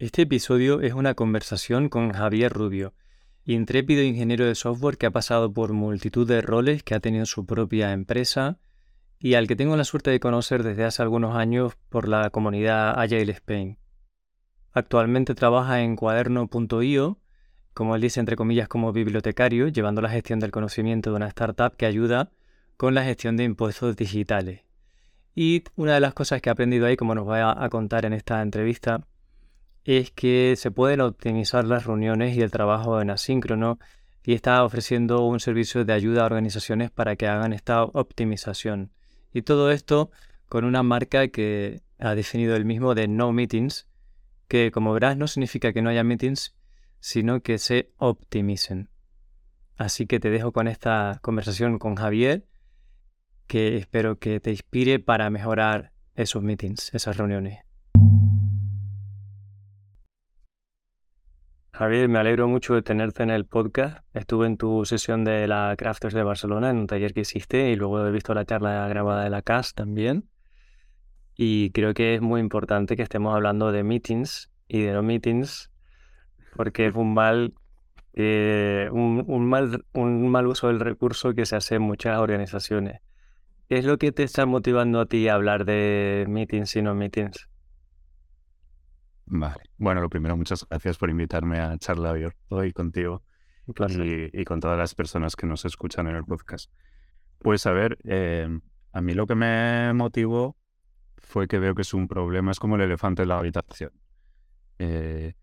Este episodio es una conversación con Javier Rubio, intrépido ingeniero de software que ha pasado por multitud de roles, que ha tenido su propia empresa y al que tengo la suerte de conocer desde hace algunos años por la comunidad Agile Spain. Actualmente trabaja en cuaderno.io, como él dice entre comillas como bibliotecario, llevando la gestión del conocimiento de una startup que ayuda con la gestión de impuestos digitales. Y una de las cosas que he aprendido ahí, como nos va a contar en esta entrevista, es que se pueden optimizar las reuniones y el trabajo en asíncrono y está ofreciendo un servicio de ayuda a organizaciones para que hagan esta optimización. Y todo esto con una marca que ha definido el mismo de no meetings, que como verás no significa que no haya meetings, sino que se optimicen. Así que te dejo con esta conversación con Javier, que espero que te inspire para mejorar esos meetings, esas reuniones. Javier, me alegro mucho de tenerte en el podcast. Estuve en tu sesión de la Crafters de Barcelona, en un taller que hiciste, y luego he visto la charla grabada de la CAS también. Y creo que es muy importante que estemos hablando de meetings y de no meetings, porque es un mal, eh, un, mal, un mal uso del recurso que se hace en muchas organizaciones. ¿Qué es lo que te está motivando a ti a hablar de meetings y no meetings? Vale. Bueno, lo primero, muchas gracias por invitarme a charlar hoy contigo y, y, con todas las personas que nos escuchan en el podcast. Pues a ver, eh, a mí lo que me motivó fue que veo que es un problema, es como el elefante en la habitación. Eh,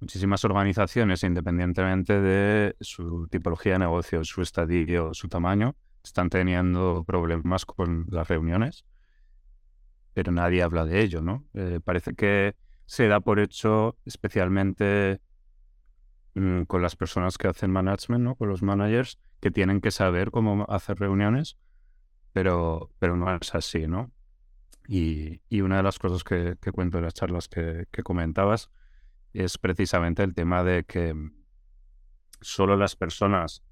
muchísimas organizaciones, independientemente de su tipología de negocio, su estadio, su tamaño, están teniendo problemas con las reuniones, pero nadie habla de ello, ¿no? Eh, parece que se da por hecho especialmente mm, con las personas que hacen management, ¿no? con los managers, que tienen que saber cómo hacer reuniones, pero, pero no es así, ¿no? Y, una de las cosas que, cuento en las charlas que, comentabas es precisamente el tema de que solo las personas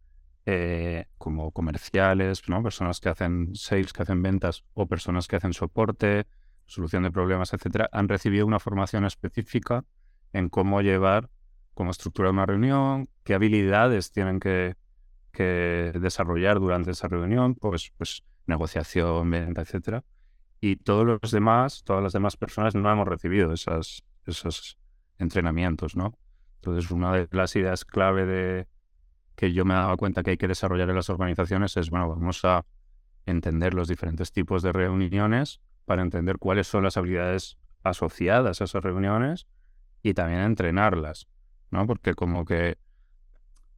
eh, como comerciales, ¿no? personas que hacen sales, que hacen ventas o personas que hacen soporte, solución de problemas, etcétera, han recibido una formación específica en cómo llevar, cómo estructurar una reunión, qué habilidades tienen que, desarrollar durante esa reunión, pues, pues negociación, venta, etcétera. Y todos los demás, todas las demás personas no hemos recibido esas, esos entrenamientos, ¿no? Entonces, una de las ideas clave de que yo me dado cuenta que hay que desarrollar en las organizaciones es, bueno, vamos a entender los diferentes tipos de reuniones para entender cuáles son las habilidades asociadas a esas reuniones y también entrenarlas, ¿no? Porque como que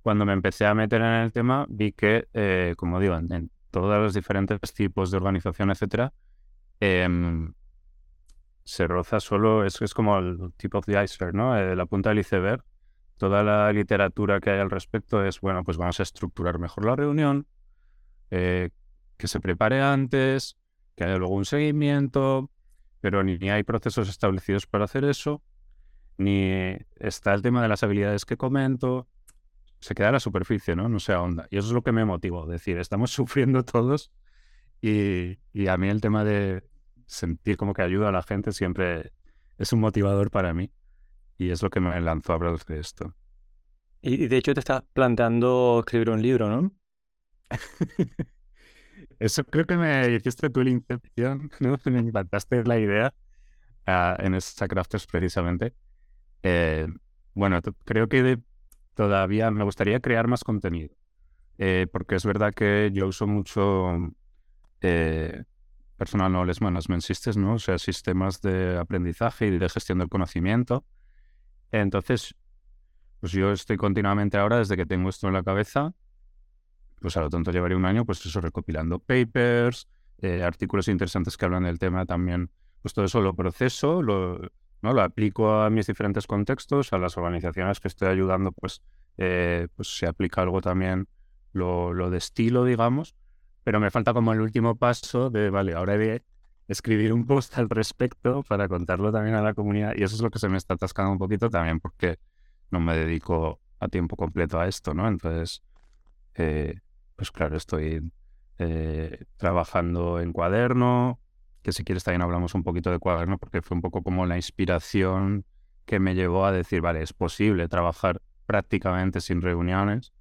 cuando me empecé a meter en el tema vi que, eh, como digo, en, todos los diferentes tipos de organización, etcétera, em, se roza solo, es, es como el tip of the iceberg, ¿no? Eh, la punta del iceberg. Toda la literatura que hay al respecto es, bueno, pues vamos a estructurar mejor la reunión, eh, que se prepare antes, que haya luego un seguimiento, pero ni, hay procesos establecidos para hacer eso, ni está el tema de las habilidades que comento, se queda a la superficie, ¿no? No se ahonda. Y eso es lo que me motivó, decir, estamos sufriendo todos y, a mí el tema de sentir como que ayuda a la gente siempre es un motivador para mí y es lo que me lanzó a hablar de esto. Y de hecho te estás planteando escribir un libro, ¿no? Eso creo que me hiciste tú la intención, ¿no? me impactaste la idea uh, en esta Crafters precisamente. Eh, bueno, creo que todavía me gustaría crear más contenido, eh, porque es verdad que yo uso mucho eh, Personal Knowledge Management Systems, ¿no? O sea, sistemas de aprendizaje y de gestión del conocimiento. Entonces, pues yo estoy continuamente ahora, desde que tengo esto en la cabeza, pues a lo tanto llevaré un año, pues eso, recopilando papers, eh, artículos interesantes que hablan del tema también. Pues todo eso lo proceso, lo, ¿no? lo aplico a mis diferentes contextos, a las organizaciones que estoy ayudando, pues, eh, pues se aplica algo también lo, lo de estilo, digamos, pero me falta como el último paso de, vale, ahora de escribir un post al respecto para contarlo también a la comunidad y eso es lo que se me está atascando un poquito también porque no me dedico a tiempo completo a esto, ¿no? Entonces, eh, pues claro, estoy eh, trabajando en cuaderno, que si quieres también hablamos un poquito de cuaderno, porque fue un poco como la inspiración que me llevó a decir, vale, es posible trabajar prácticamente sin reuniones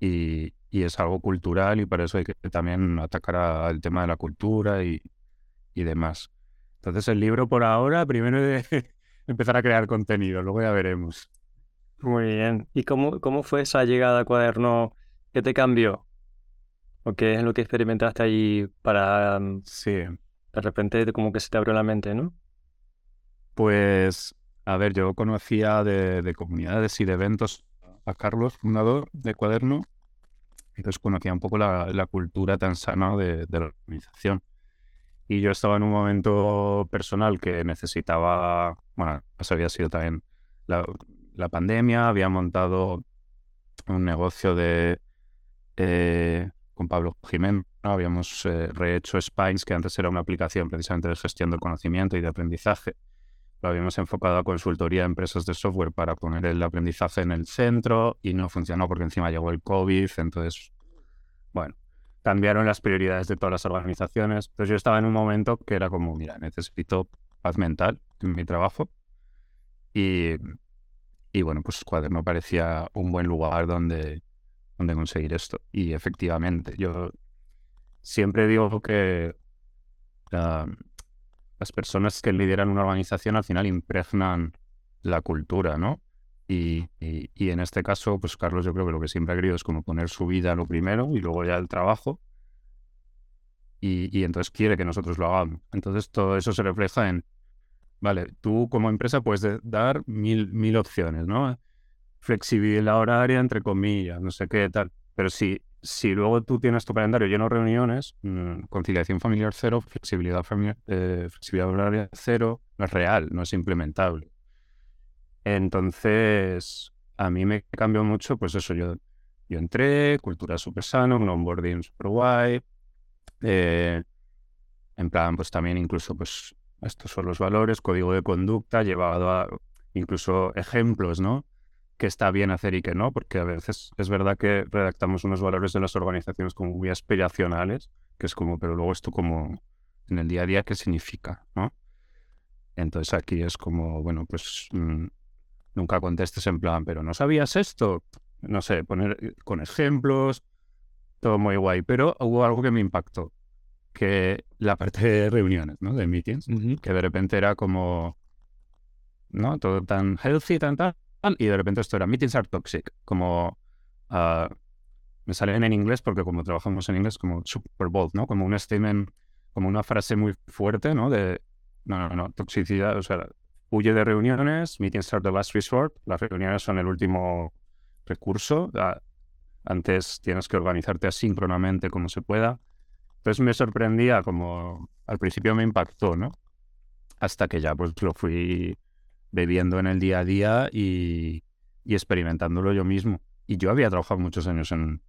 y, es algo cultural y para eso hay que también atacar al tema de la cultura y, demás. Entonces el libro por ahora, primero de empezar a crear contenido, luego ya veremos. Muy bien. ¿Y cómo, cómo fue esa llegada a cuaderno? ¿Qué te cambió? ¿O qué es lo que experimentaste ahí para... Mm, sí. De repente como que se te abrió la mente, ¿no? Pues, a ver, yo conocía de, comunidades y de eventos a Carlos, fundador de Cuaderno, entonces conocía un poco la, cultura tan sana de, de la organización. Y yo estaba en un momento personal que necesitaba, bueno, eso había sido también la, la pandemia, había montado un negocio de eh, con Pablo Jiménez, habíamos eh, rehecho Spines, que antes era una aplicación precisamente de gestión del conocimiento y de aprendizaje. Lo habíamos enfocado a consultoría a empresas de software para poner el aprendizaje en el centro y no funcionó porque encima llegó el COVID. Entonces, bueno, cambiaron las prioridades de todas las organizaciones. Entonces yo estaba en un momento que era como, mira, necesito paz mental en mi trabajo. Y, y bueno, pues Cuaderno parecía un buen lugar donde, donde conseguir esto. Y efectivamente, yo siempre digo que las personas que lideran una organización al final impregnan la cultura, ¿no? Y, y, en este caso, pues Carlos yo creo que lo que siempre ha querido es como poner su vida lo primero y luego ya el trabajo. Y, y, entonces quiere que nosotros lo hagamos. Entonces todo eso se refleja en, vale, tú como empresa puedes dar mil, mil opciones, ¿no? Flexibilidad horaria, entre comillas, no sé qué tal. Pero si, si luego tú tienes tu calendario lleno de reuniones, mm, conciliación familiar cero, flexibilidad, familiar, eh, flexibilidad horaria cero, no es real, no es implementable. Entonces, a mí me cambió mucho, pues eso, yo, yo entré, cultura súper sano, un onboarding súper guay, eh, en plan, pues también incluso, pues, estos son los valores, código de conducta, llevado a incluso ejemplos, ¿no? Que está bien hacer y que no, porque a veces es verdad que redactamos unos valores de las organizaciones como muy aspiracionales, que es como, pero luego esto como en el día a día, ¿qué significa, no? Entonces aquí es como, bueno, pues mm, nunca contestes en plan, pero ¿no sabías esto? No sé, poner eh, con ejemplos, todo muy guay, pero hubo algo que me impactó, que la parte de reuniones, ¿no? De meetings, que de repente era como, ¿no? Todo tan healthy, tan tal, y de repente esto era meetings are toxic, como... Uh, me salen en inglés porque como trabajamos en inglés, como super bold, ¿no? Como un statement, como una frase muy fuerte, ¿no? De, no, no, no, toxicidad, o sea, huye de reuniones, meetings are the last resort, las reuniones son el último recurso, antes tienes que organizarte asíncronamente como se pueda. Entonces me sorprendía como al principio me impactó, ¿no? Hasta que ya pues lo fui bebiendo en el día a día y, experimentándolo yo mismo. Y yo había trabajado muchos años en,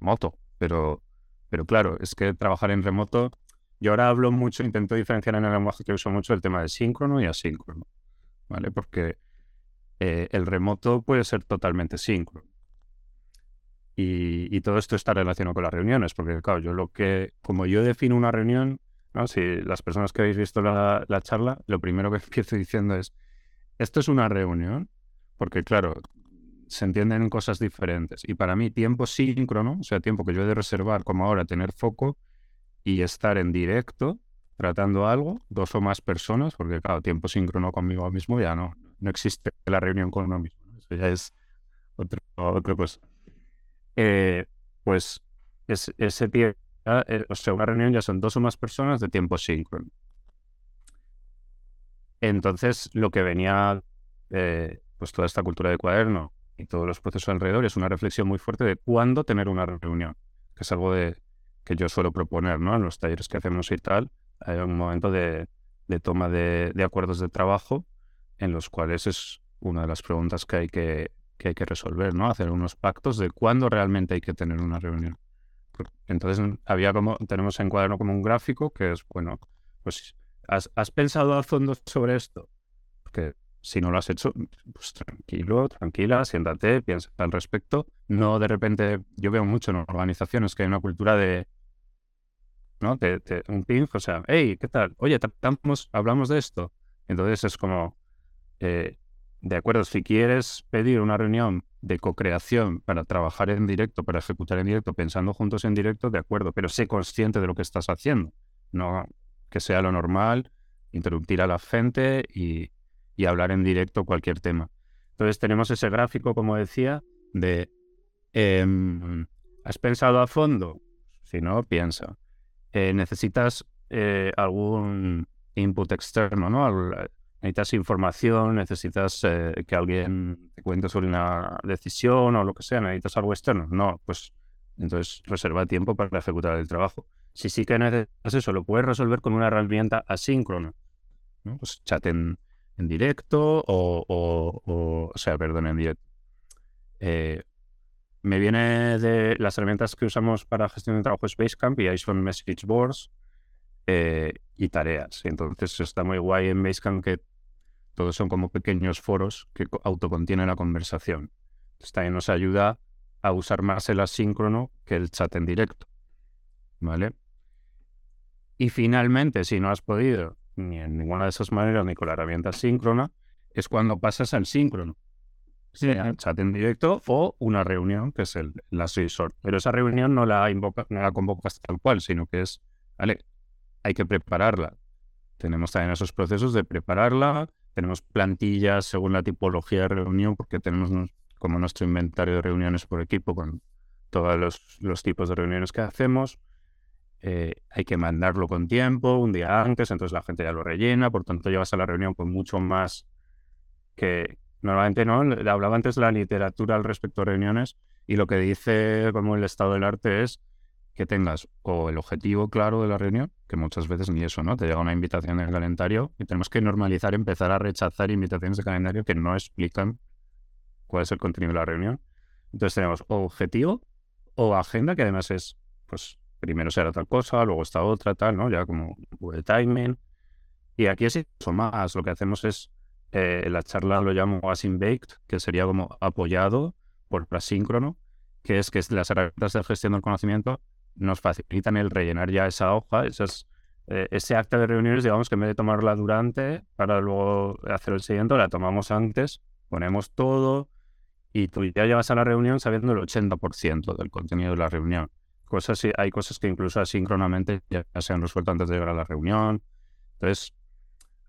remoto, pero, pero claro, es que trabajar en remoto yo ahora hablo mucho, intento diferenciar en el lenguaje que uso mucho el tema de síncrono y asíncrono, ¿vale? Porque eh, el remoto puede ser totalmente síncrono. Y, todo esto está relacionado con las reuniones, porque claro, yo lo que, como yo defino una reunión, si las personas que habéis visto la charla, lo primero que empiezo diciendo es, esto es una reunión, porque claro, se entienden cosas diferentes. Y para mí, tiempo síncrono, o sea, tiempo que yo he de reservar, como ahora, tener foco, y estar en directo tratando algo, dos o más personas, porque claro, tiempo síncrono conmigo mismo ya no, no existe la reunión con uno mismo. Eso ya es otra cosa. Eh, pues es, ese tiempo, eh, o sea, una reunión ya son dos o más personas de tiempo síncrono. Entonces, lo que venía, eh, pues toda esta cultura de cuaderno y todos los procesos alrededor es una reflexión muy fuerte de cuándo tener una reunión, que es algo de, que yo suelo proponer ¿no? en los talleres que hacemos y tal, hay un momento de, toma de, acuerdos de trabajo en los cuales es una de las preguntas que hay que, que hay que resolver, ¿no? Hacer unos pactos de cuándo realmente hay que tener una reunión. Entonces había como, tenemos en cuaderno como un gráfico que es, bueno, pues ¿has, pensado a fondo sobre esto? Porque si no lo has hecho, pues tranquilo, tranquila, siéntate, piensa al respecto. No de repente, yo veo mucho en organizaciones que hay una cultura de ¿no? Te, un ping, o sea, hey, ¿qué tal? Oye, hablamos de esto. Entonces es como, eh, de acuerdo, si quieres pedir una reunión de co-creación para trabajar en directo, para ejecutar en directo, pensando juntos en directo, de acuerdo, pero sé consciente de lo que estás haciendo, no que sea lo normal, interrumpir a la gente y, hablar en directo cualquier tema. Entonces tenemos ese gráfico, como decía, de em, ¿has pensado a fondo? Si no, piensa. Eh, ¿Necesitas eh, algún input externo, ¿no? necesitas información, necesitas eh, que alguien te cuente sobre una decisión o lo que sea, necesitas algo externo. No, pues entonces reserva tiempo para ejecutar el trabajo. Si sí que necesitas eso, lo puedes resolver con una herramienta asíncrona. Pues chat en, directo o, o, sea, perdón, en directo. Eh, me viene de las herramientas que usamos para gestión de trabajo Basecamp y ahí son message boards eh, y tareas. Entonces está muy guay en Basecamp que todos son como pequeños foros que autocontienen la conversación. Entonces también nos ayuda a usar más el asíncrono que el chat en directo. ¿Vale? Y finalmente, si no has podido ni en ninguna de esas maneras ni con la herramienta síncrona, es cuando pasas al síncrono. Sea chat en directo o una reunión, que es el, la resort. Pero esa reunión no la, invoca, no la convocas tal cual, sino que es, vale, hay que prepararla. Tenemos también esos procesos de prepararla, tenemos plantillas según la tipología de reunión, porque tenemos como nuestro inventario de reuniones por equipo con todos los, tipos de reuniones que hacemos. Eh, hay que mandarlo con tiempo, un día antes, entonces la gente ya lo rellena, por tanto llevas a la reunión con mucho más que normalmente no. Hablaba antes la literatura al respecto de reuniones y lo que dice como el estado del arte es que tengas o el objetivo claro de la reunión, que muchas veces ni eso, ¿no? Te llega una invitación en el calendario y tenemos que normalizar, empezar a rechazar invitaciones de calendario que no explican cuál es el contenido de la reunión. Entonces tenemos objetivo o agenda, que además es, pues, primero será tal cosa, luego está otra, tal, ¿no? Ya como de timing. Y aquí es eso más. Lo que hacemos es, eh, la charla lo llamo async baked, que sería como apoyado por asíncrono, que es que las herramientas de gestión del conocimiento nos facilitan el rellenar ya esa hoja, esas, eh, ese acta de reuniones, digamos que en vez de tomarla durante para luego hacer el siguiente, la tomamos antes, ponemos todo y tú ya llevas a la reunión sabiendo el 80% del contenido de la reunión. Hay cosas que incluso asíncronamente ya, se han resuelto antes de llegar a la reunión. Entonces,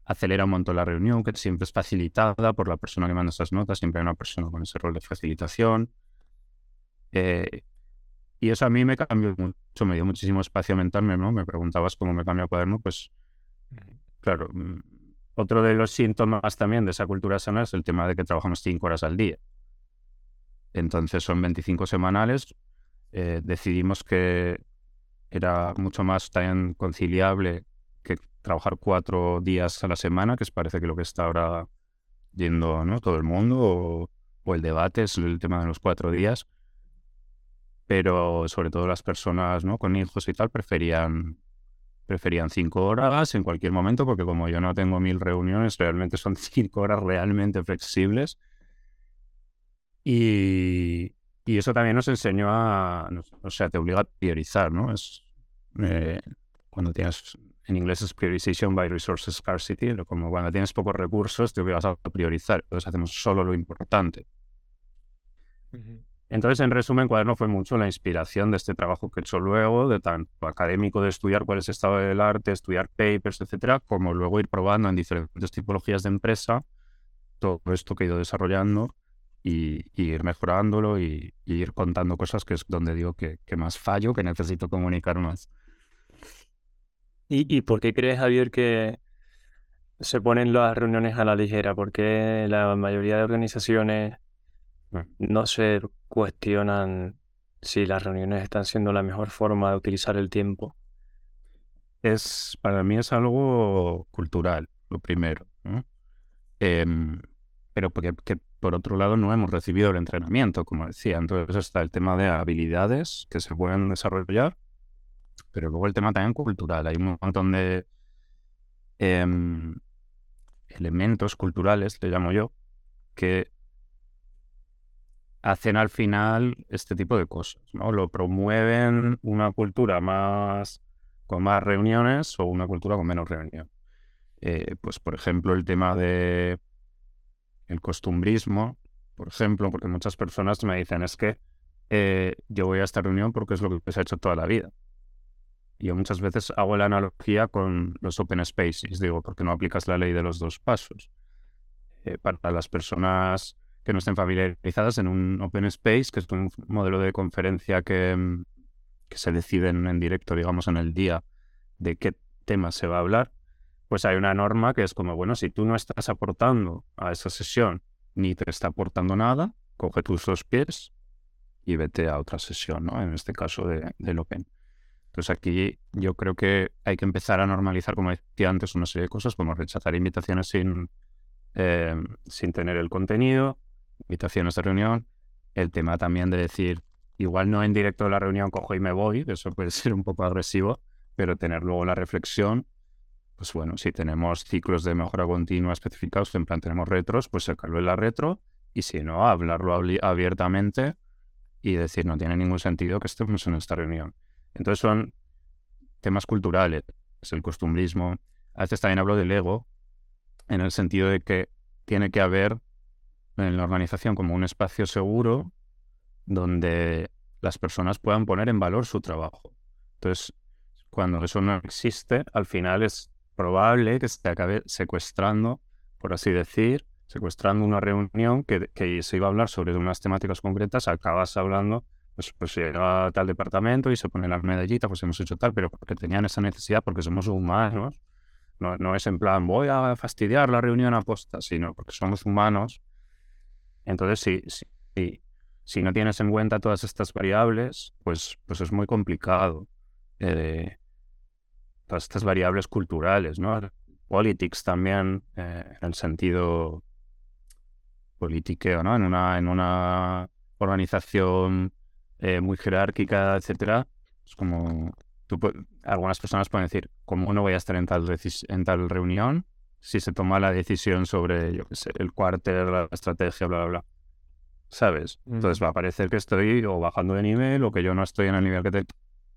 acelera un montón la reunión, que siempre es facilitada por la persona que manda esas notas, siempre hay una persona con ese rol de facilitación. Eh, y eso a mí me cambió mucho, me dio muchísimo espacio mental, ¿no? Me preguntabas cómo me cambia el cuaderno, pues claro, mm, otro de los síntomas también de esa cultura sana es el tema de que trabajamos cinco horas al día. Entonces son 25 semanales. Eh, decidimos que era mucho más también conciliable que trabajar cuatro días a la semana, que es parece que lo que está ahora yendo ¿no? todo el mundo, o, o el debate es el tema de los cuatro días pero sobre todo las personas ¿no? con hijos y tal preferían, preferían cinco horas en cualquier momento, porque como yo no tengo mil reuniones, realmente son cinco horas realmente flexibles. Y, y eso también nos enseñó a, o sea, te obliga a priorizar, ¿no? Es, eh, cuando tienes, en inglés es priorization by resource scarcity, como cuando tienes pocos recursos te obligas a priorizar, entonces hacemos solo lo importante. Entonces, en resumen, Cuaderno fue mucho la inspiración de este trabajo que he hecho luego, de tanto académico de estudiar cuál es el estado del arte, estudiar papers, etcétera, como luego ir probando en diferentes tipologías de empresa todo esto que he ido desarrollando y, ir mejorándolo y, ir contando cosas que es donde digo que, más fallo, que necesito comunicar más. ¿Y, ¿Y por qué crees, Javier, que se ponen las reuniones a la ligera? Porque la mayoría de organizaciones Mm. no se cuestionan si las reuniones están siendo la mejor forma de utilizar el tiempo. Es, para mí es algo cultural, lo primero. Em, pero porque por otro lado no hemos recibido el entrenamiento, como decía. Entonces está el tema de habilidades que se pueden desarrollar, pero luego el tema también cultural. Hay un montón de em, elementos culturales, le llamo yo, que hacen al final este tipo de cosas, ¿no? Lo promueven una cultura más con más reuniones o una cultura con menos reuniones. Eh, pues por ejemplo el tema de el costumbrismo, por ejemplo, porque muchas personas me dicen es que eh, yo voy a esta reunión porque es lo que se ha hecho toda la vida. Yo muchas veces hago la analogía con los open spaces, digo, porque no aplicas la ley de los dos pasos. Eh, para las personas que no estén familiarizadas en un open space, que es un modelo de conferencia que, mm, que se deciden en directo, digamos, en el día de qué tema se va a hablar, pues hay una norma que es como, bueno, si tú no estás aportando a esa sesión ni te está aportando nada, coge tus dos pies y vete a otra sesión, ¿no? En este caso de, del Open. Entonces aquí yo creo que hay que empezar a normalizar, como decía antes, una serie de cosas, como rechazar invitaciones sin, eh, sin tener el contenido, invitaciones de reunión, el tema también de decir, igual no en directo de la reunión cojo y me voy, eso puede ser un poco agresivo, pero tener luego la reflexión, pues bueno, si tenemos ciclos de mejora continua especificados, en plan tenemos retros, pues sacarlo en la retro y si no, hablarlo abiertamente y decir, no tiene ningún sentido que estemos en esta reunión. Entonces son temas culturales, es el costumbrismo. A veces también hablo del ego, en el sentido de que tiene que haber en la organización como un espacio seguro donde las personas puedan poner en valor su trabajo. Entonces, cuando eso no existe, al final es probable que se acabe secuestrando, por así decir, secuestrando una reunión que, que se iba a hablar sobre unas temáticas concretas, acabas hablando pues, pues llega tal departamento y se pone la medallita, pues hemos hecho tal, pero porque tenían esa necesidad, porque somos humanos. No, no es en plan, voy a fastidiar la reunión a posta, sino porque somos humanos. Entonces, si, si, si no tienes en cuenta todas estas variables, pues, pues es muy complicado. Eh, todas estas variables culturales, ¿no? Politics también, eh, en el sentido politiqueo, ¿no? En una, en una organización eh, muy jerárquica, etcétera, es como algunas personas pueden decir, ¿cómo no voy a estar en tal, en tal reunión si se toma la decisión sobre, yo qué sé, el cuartel, la estrategia, bla, bla, bla? ¿Sabes? Entonces va a parecer que estoy o bajando de nivel o que yo no estoy en el nivel que te...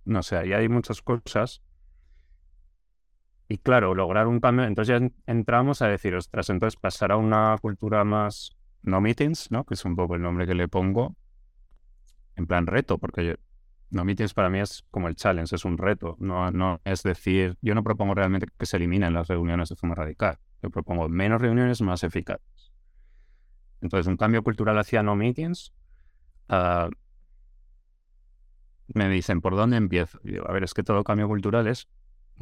No sé, ahí hay muchas cosas. Y claro, lograr un cambio, entonces ya entramos a decir, ostras, entonces pasar a una cultura más no meetings, ¿no? Que es un poco el nombre que le pongo, en plan reto, porque no meetings para mí es como el challenge, es un reto. No, no es decir, yo no propongo realmente que se eliminen las reuniones de forma radical. Yo propongo menos reuniones más eficaces. Entonces, un cambio cultural hacia no meetings. Ah, me dicen, ¿por dónde empiezo? Y digo, a ver, es que todo cambio cultural es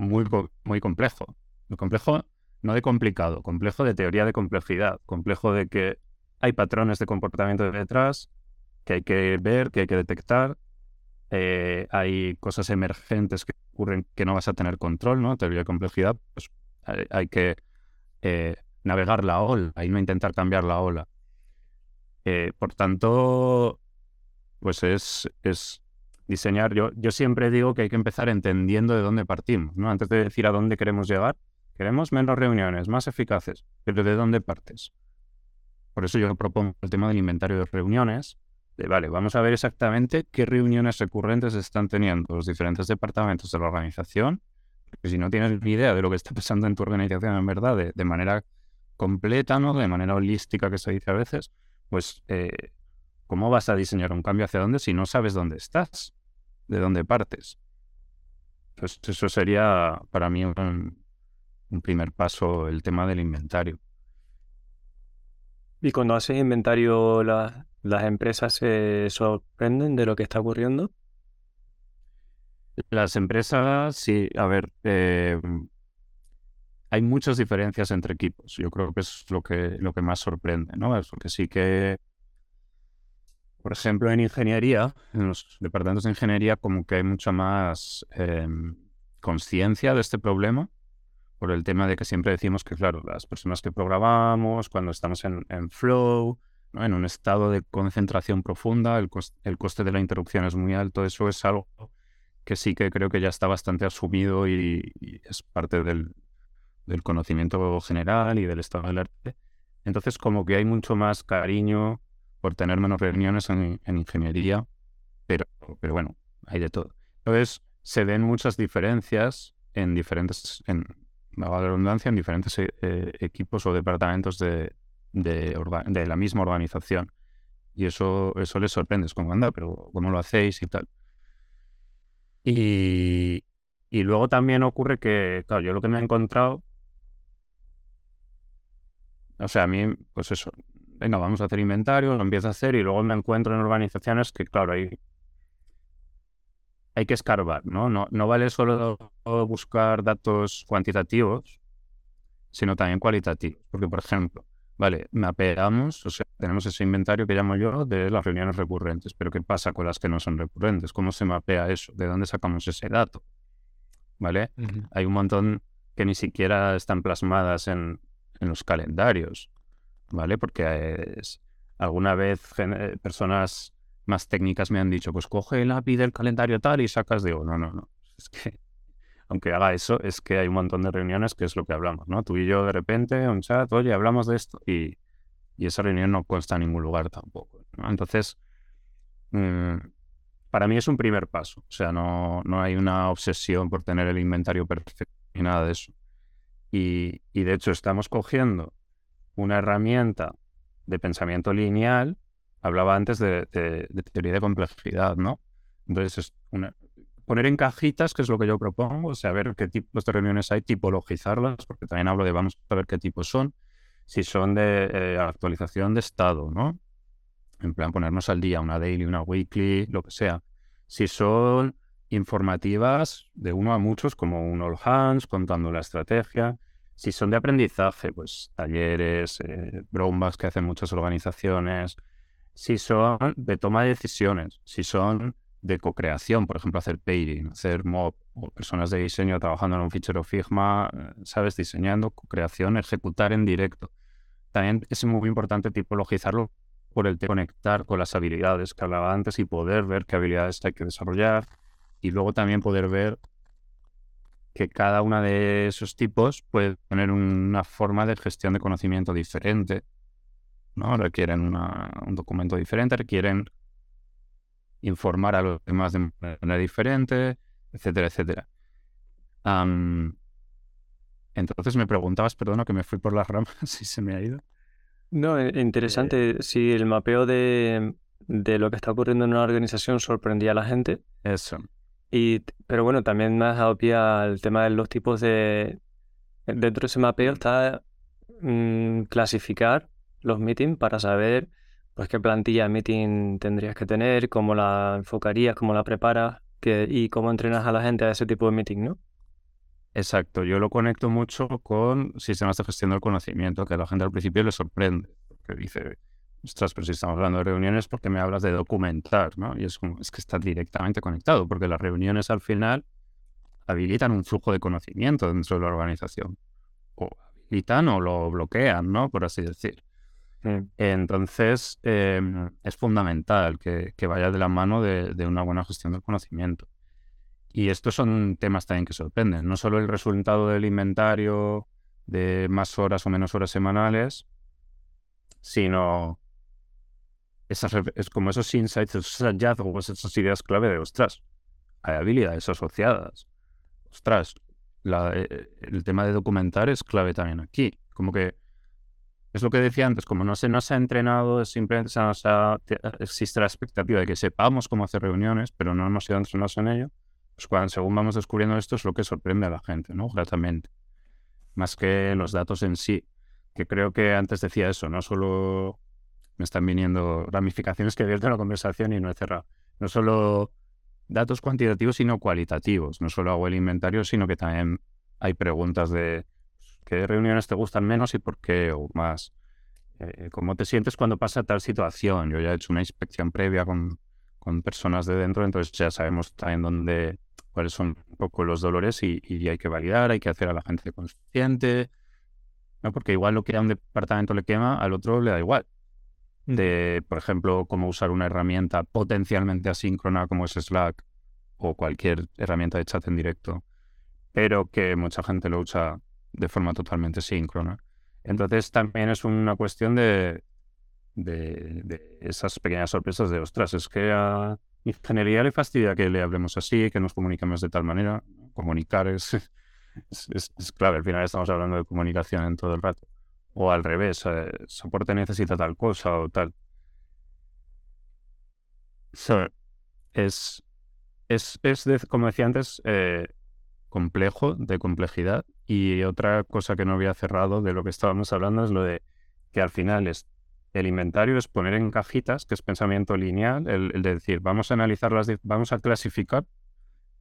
muy, muy complejo. Muy complejo, no de complicado, complejo de teoría de complejidad, complejo de que hay patrones de comportamiento detrás, que hay que ver, que hay que detectar. Eh, hay cosas emergentes que ocurren que no vas a tener control, ¿no? Teoría de complejidad, pues hay, que eh, navegar la ola y no intentar cambiar la ola. Eh, por tanto, pues es, es diseñar. Yo, yo siempre digo que hay que empezar entendiendo de dónde partimos, ¿no? Antes de decir a dónde queremos llegar, queremos menos reuniones, más eficaces, pero ¿de dónde partes? Por eso yo propongo el tema del inventario de reuniones, vale, vamos a ver exactamente qué reuniones recurrentes están teniendo los diferentes departamentos de la organización, porque si no tienes ni idea de lo que está pasando en tu organización en verdad, de, manera completa, ¿no? De manera holística que se dice a veces, pues eh, ¿cómo vas a diseñar un cambio hacia dónde si no sabes dónde estás? ¿De dónde partes? Pues eso sería para mí un, un primer paso, el tema del inventario. Y cuando haces inventario, la, ¿Las empresas se sorprenden de lo que está ocurriendo? Las empresas, sí, a ver, eh, hay muchas diferencias entre equipos. Yo creo que es lo que, lo que más sorprende, ¿no? Es porque sí que, por ejemplo, en ingeniería, en los departamentos de ingeniería, como que hay mucha más em, conciencia de este problema, por el tema de que siempre decimos que, claro, las personas que programamos, cuando estamos en, flow, en un estado de concentración profunda, el, coste de la interrupción es muy alto, eso es algo que sí que creo que ya está bastante asumido y, es parte del, conocimiento general y del estado del arte. Entonces, como que hay mucho más cariño por tener menos reuniones en, ingeniería, pero, pero bueno, hay de todo. Entonces, se ven muchas diferencias en diferentes, en la redundancia, en diferentes eh, equipos o departamentos de, de, la misma organización. Y eso, eso les sorprende, es como, anda, pero ¿cómo lo hacéis y tal? Y, y luego también ocurre que, claro, yo lo que me he encontrado, o sea, a mí, pues eso, venga, vamos a hacer inventario, lo empiezo a hacer y luego me encuentro en organizaciones que, claro, hay, hay que escarbar, ¿no? ¿no? No vale solo buscar datos cuantitativos, sino también cualitativos. Porque, por ejemplo, vale, mapeamos, o sea, tenemos ese inventario que llamo yo de las reuniones recurrentes, pero ¿qué pasa con las que no son recurrentes? ¿Cómo se mapea eso? ¿De dónde sacamos ese dato? ¿Vale? Hay un montón que ni siquiera están plasmadas en, en los calendarios, ¿vale? Porque es, alguna vez eh, personas más técnicas me han dicho, pues coge el API del calendario tal y sacas oh, no, no, no. Es que aunque haga eso, es que hay un montón de reuniones que es lo que hablamos, ¿no? Tú y yo de repente, un chat, oye, hablamos de esto y, esa reunión no consta en ningún lugar tampoco. Entonces, mm, para mí es un primer paso. O sea, no, no hay una obsesión por tener el inventario perfecto ni nada de eso. Y, de hecho estamos cogiendo una herramienta de pensamiento lineal. Hablaba antes de, teoría de complejidad, ¿no? Entonces, poner en cajitas, que es lo que yo propongo, o sea, qué tipos de reuniones hay, tipologizarlas, porque también hablo de vamos a ver qué tipos son, si son de eh, actualización de estado, ¿no? En plan, ponernos al día una daily, una weekly, lo que sea. Si son informativas de uno a muchos, como un all hands, contando la estrategia. Si son de aprendizaje, pues talleres, eh, que hacen muchas organizaciones. Si son de toma de decisiones, si son de co-creación, por ejemplo, hacer pairing, hacer mob, o personas de diseño trabajando en un fichero Figma, eh, ¿sabes? Diseñando, co-creación, ejecutar en directo. También es muy importante tipologizarlo por el conectar con las habilidades que hablaba antes y poder ver qué habilidades hay que desarrollar y luego también poder ver que cada uno de esos tipos puede tener una forma de gestión de conocimiento diferente, ¿no? Requieren un documento diferente, requieren informar a los demás de manera diferente, etcétera, etcétera. entonces me preguntabas, perdona que me fui por las ramas, si se me ha ido. No, e, interesante. Eh, si el mapeo de, lo que está ocurriendo en una organización sorprendía a la gente. Eso. Y, pero bueno, también me has dado pie al tema de los tipos de... Dentro de ese mapeo está mm, clasificar los meetings para saber pues qué plantilla de meeting tendrías que tener, cómo la enfocarías, cómo la preparas y cómo entrenas a la gente a ese tipo de meeting, ¿no? Exacto, yo lo conecto mucho con sistemas de gestión del conocimiento, que a la gente al principio le sorprende, porque dice, ostras, pero si estamos hablando de reuniones, ¿por qué me hablas de documentar? ¿no? Y es como, es que está directamente conectado, porque las reuniones al final habilitan un flujo de conocimiento dentro de la organización, o habilitan o lo bloquean, ¿no? Por así decir. Entonces, em, es fundamental que, vaya de la mano de, una buena gestión del conocimiento. Y estos son temas también que sorprenden. No solo el resultado del inventario de más horas o menos horas semanales, sino esas, es como esos insights, esos hallazgos, esas ideas clave de, ostras, hay habilidades asociadas. Ostras, eh, el tema de documentar es clave también aquí. Como que es lo que decía antes, como no se nos ha entrenado, simplemente existe la expectativa de que sepamos cómo hacer reuniones, pero no hemos sido entrenados en ello. Pues cuando, según vamos descubriendo esto, es lo que sorprende a la gente, ¿no? Gratamente. Más que los datos en sí. Que creo que antes decía eso, no solo me están viniendo ramificaciones que abierto la conversación y no he cerrado. No solo datos cuantitativos, sino cualitativos. No solo hago el inventario, sino que también hay preguntas de ¿Qué reuniones te gustan menos y por qué? O más, eh, ¿cómo te sientes cuando pasa tal situación? Yo ya he hecho una inspección previa con, con personas de dentro, entonces ya sabemos también dónde, cuáles son un poco los dolores y, y, hay que validar, hay que hacer a la gente consciente, ¿no? Porque igual lo que a un departamento le quema, al otro le da igual. De, por ejemplo, cómo usar una herramienta potencialmente asíncrona como es Slack o cualquier herramienta de chat en directo, pero que mucha gente lo usa de forma totalmente síncrona. Entonces también es una cuestión de, de, esas pequeñas sorpresas de, ostras, es que a ingeniería le fastidia que le hablemos así, que nos comuniquemos de tal manera. Comunicar es, es, clave, al final estamos hablando de comunicación en todo el rato. O al revés, eh, soporte necesita tal cosa o tal. es, es, es como decía antes, eh, complejo, de complejidad. Y otra cosa que no había cerrado de lo que estábamos hablando es lo de que al final es el inventario es poner en cajitas, que es pensamiento lineal, el, de decir, vamos a analizarlas, vamos a clasificar,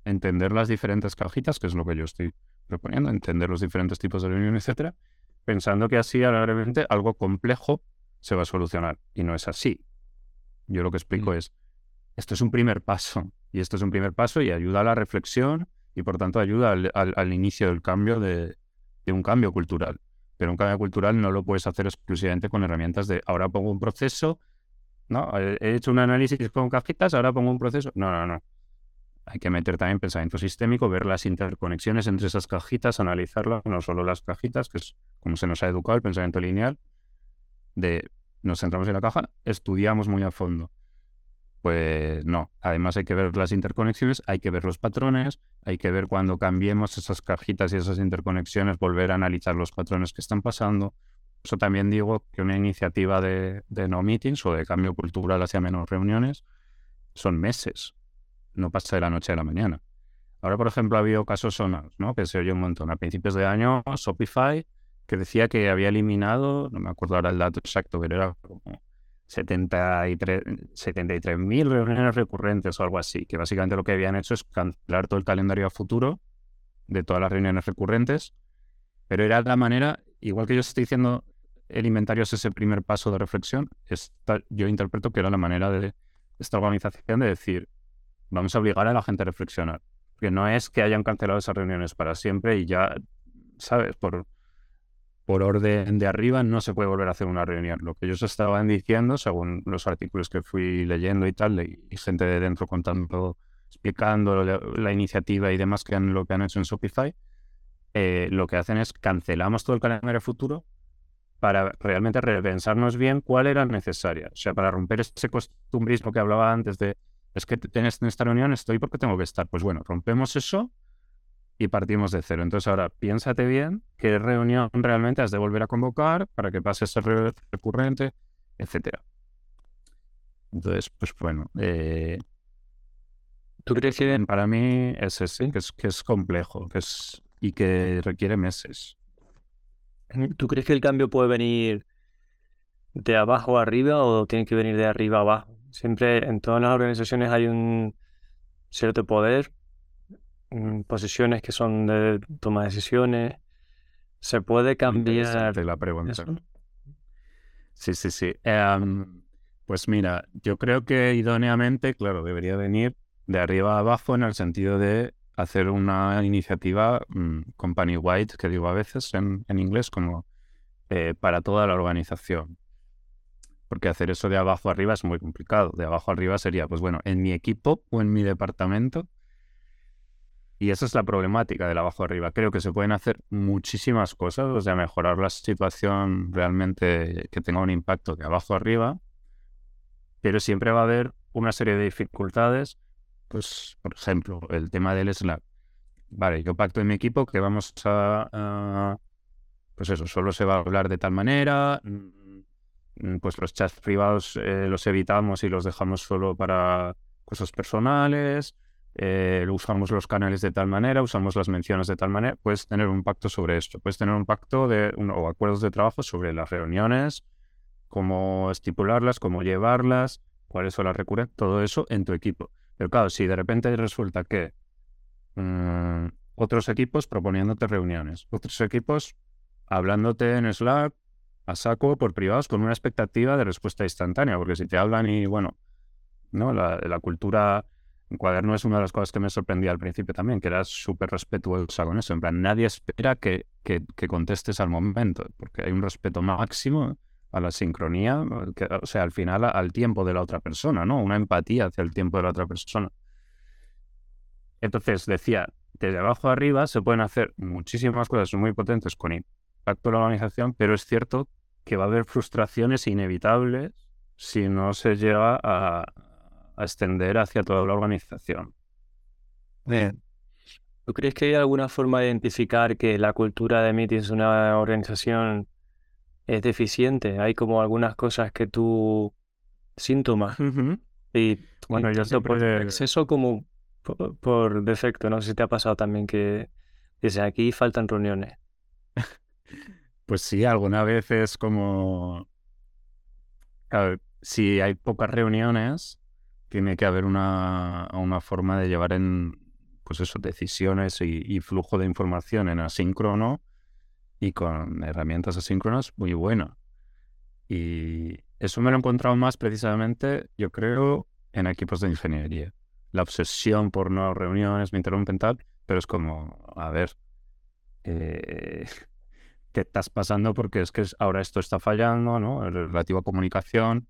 entender las diferentes cajitas, que es lo que yo estoy proponiendo, entender los diferentes tipos de reunión, etcétera, pensando que así, brevemente, algo complejo se va a solucionar. Y no es así. Yo lo que explico mm. es, esto es un primer paso, y esto es un primer paso y ayuda a la reflexión y por tanto ayuda al, inicio del cambio de, de un cambio cultural. Pero un cambio cultural no lo puedes hacer exclusivamente con herramientas de ahora pongo un proceso, no, he hecho un análisis con cajitas, ahora pongo un proceso. No, no, no. Hay que meter también pensamiento sistémico, ver las interconexiones entre esas cajitas, analizarlas, no solo las cajitas, que es como se nos ha educado el pensamiento lineal, de nos centramos en la caja, estudiamos muy a fondo. Pues no, además hay que ver las interconexiones, hay que ver los patrones, hay que ver cuando cambiemos esas cajitas y esas interconexiones, volver a analizar los patrones que están pasando. Eso también digo que una iniciativa de, no meetings o de cambio cultural hacia menos reuniones son meses, no pasa de la noche a la mañana. Ahora, por ejemplo, ha habido casos sonados, ¿no? que se oye un montón. A principios de año, Shopify, que decía que había eliminado, no me acuerdo ahora el dato exacto, pero era como 73 mil reuniones recurrentes o algo así, que básicamente lo que habían hecho es cancelar todo el calendario a futuro de todas las reuniones recurrentes, pero era la manera, igual que yo estoy diciendo, el inventario es ese primer paso de reflexión, yo interpreto que era la manera de esta organización de decir, vamos a obligar a la gente a reflexionar, que no es que hayan cancelado esas reuniones para siempre y ya, ¿sabes? Por, por orden de arriba no se puede volver a hacer una reunión. Lo que ellos estaban diciendo, según los artículos que fui leyendo y tal, y gente de dentro contando, explicando la, iniciativa y demás que han, lo que han hecho en Shopify, eh, lo que hacen es cancelamos todo el calendario futuro para realmente repensarnos bien cuál era necesaria. O sea, para romper ese costumbrismo que hablaba antes de es que en esta reunión estoy porque tengo que estar. Pues bueno, rompemos eso y partimos de cero. Entonces ahora piénsate bien qué reunión realmente has de volver a convocar para que pase a ser recurrente, etcétera. Entonces, pues bueno, eh, ¿tú crees que para mí es ese, que es, que es complejo que es, y que requiere meses? ¿Tú crees que el cambio puede venir de abajo a arriba o tiene que venir de arriba a abajo? Siempre en todas las organizaciones hay un cierto poder Mm, posiciones que son de toma de decisiones. ¿Se puede cambiar la pregunta? Sí, sí, sí. Em, pues mira, yo creo que idóneamente, claro, debería venir de arriba a abajo en el sentido de hacer una iniciativa mm, company-wide, que digo a veces en, inglés, como eh, para toda la organización. Porque hacer eso de abajo arriba es muy complicado. De abajo arriba sería, pues bueno, en mi equipo o en mi departamento y esa es la problemática del abajo arriba. Creo que se pueden hacer muchísimas cosas, o sea, mejorar la situación realmente que tenga un impacto de abajo arriba, pero siempre va a haber una serie de dificultades. Pues, por ejemplo, el tema del Slack. Vale, yo pacto en mi equipo que vamos a, pues eso, solo se va a hablar de tal manera, pues los chats privados eh, los evitamos y los dejamos solo para cosas personales, eh, usamos los canales de tal manera, usamos las menciones de tal manera, puedes tener un pacto sobre esto, puedes tener un pacto de, o acuerdos de trabajo sobre las reuniones, cómo estipularlas, cómo llevarlas, cuáles son las recurrentes, todo eso en tu equipo. Pero claro, si de repente resulta que mm, otros equipos proponiéndote reuniones, otros equipos hablándote en Slack a saco por privados con una expectativa de respuesta instantánea, porque si te hablan y bueno, ¿no? La, cultura en cuaderno es una de las cosas que me sorprendía al principio también, que era súper respetuosa con eso. En plan, nadie espera que, que, contestes al momento, porque hay un respeto máximo a la sincronía, o sea, al final al tiempo de la otra persona, ¿no? Una empatía hacia el tiempo de la otra persona. Entonces, decía, desde abajo arriba se pueden hacer muchísimas cosas muy potentes con impacto en la organización, pero es cierto que va a haber frustraciones inevitables si no se llega a, a extender hacia toda la organización. Bien. ¿Tú crees que hay alguna forma de identificar que la cultura de meetings de una organización es deficiente. Hay como algunas cosas que tú, síntomas. Y bueno, yo te puede... Exceso como por, defecto, no sé si te ha pasado también que desde aquí faltan reuniones. Pues sí, alguna vez es como... si hay pocas reuniones, tiene que haber una, una forma de llevar en, pues eso, decisiones y, flujo de información en asíncrono y con herramientas asíncronas muy bueno. Y eso me lo he encontrado más precisamente, yo creo, en equipos de ingeniería. La obsesión por no reuniones, me interrumpen tal, pero es como, a ver, eh, ¿qué estás pasando? Porque es que ahora esto está fallando, ¿no? El relativo a comunicación,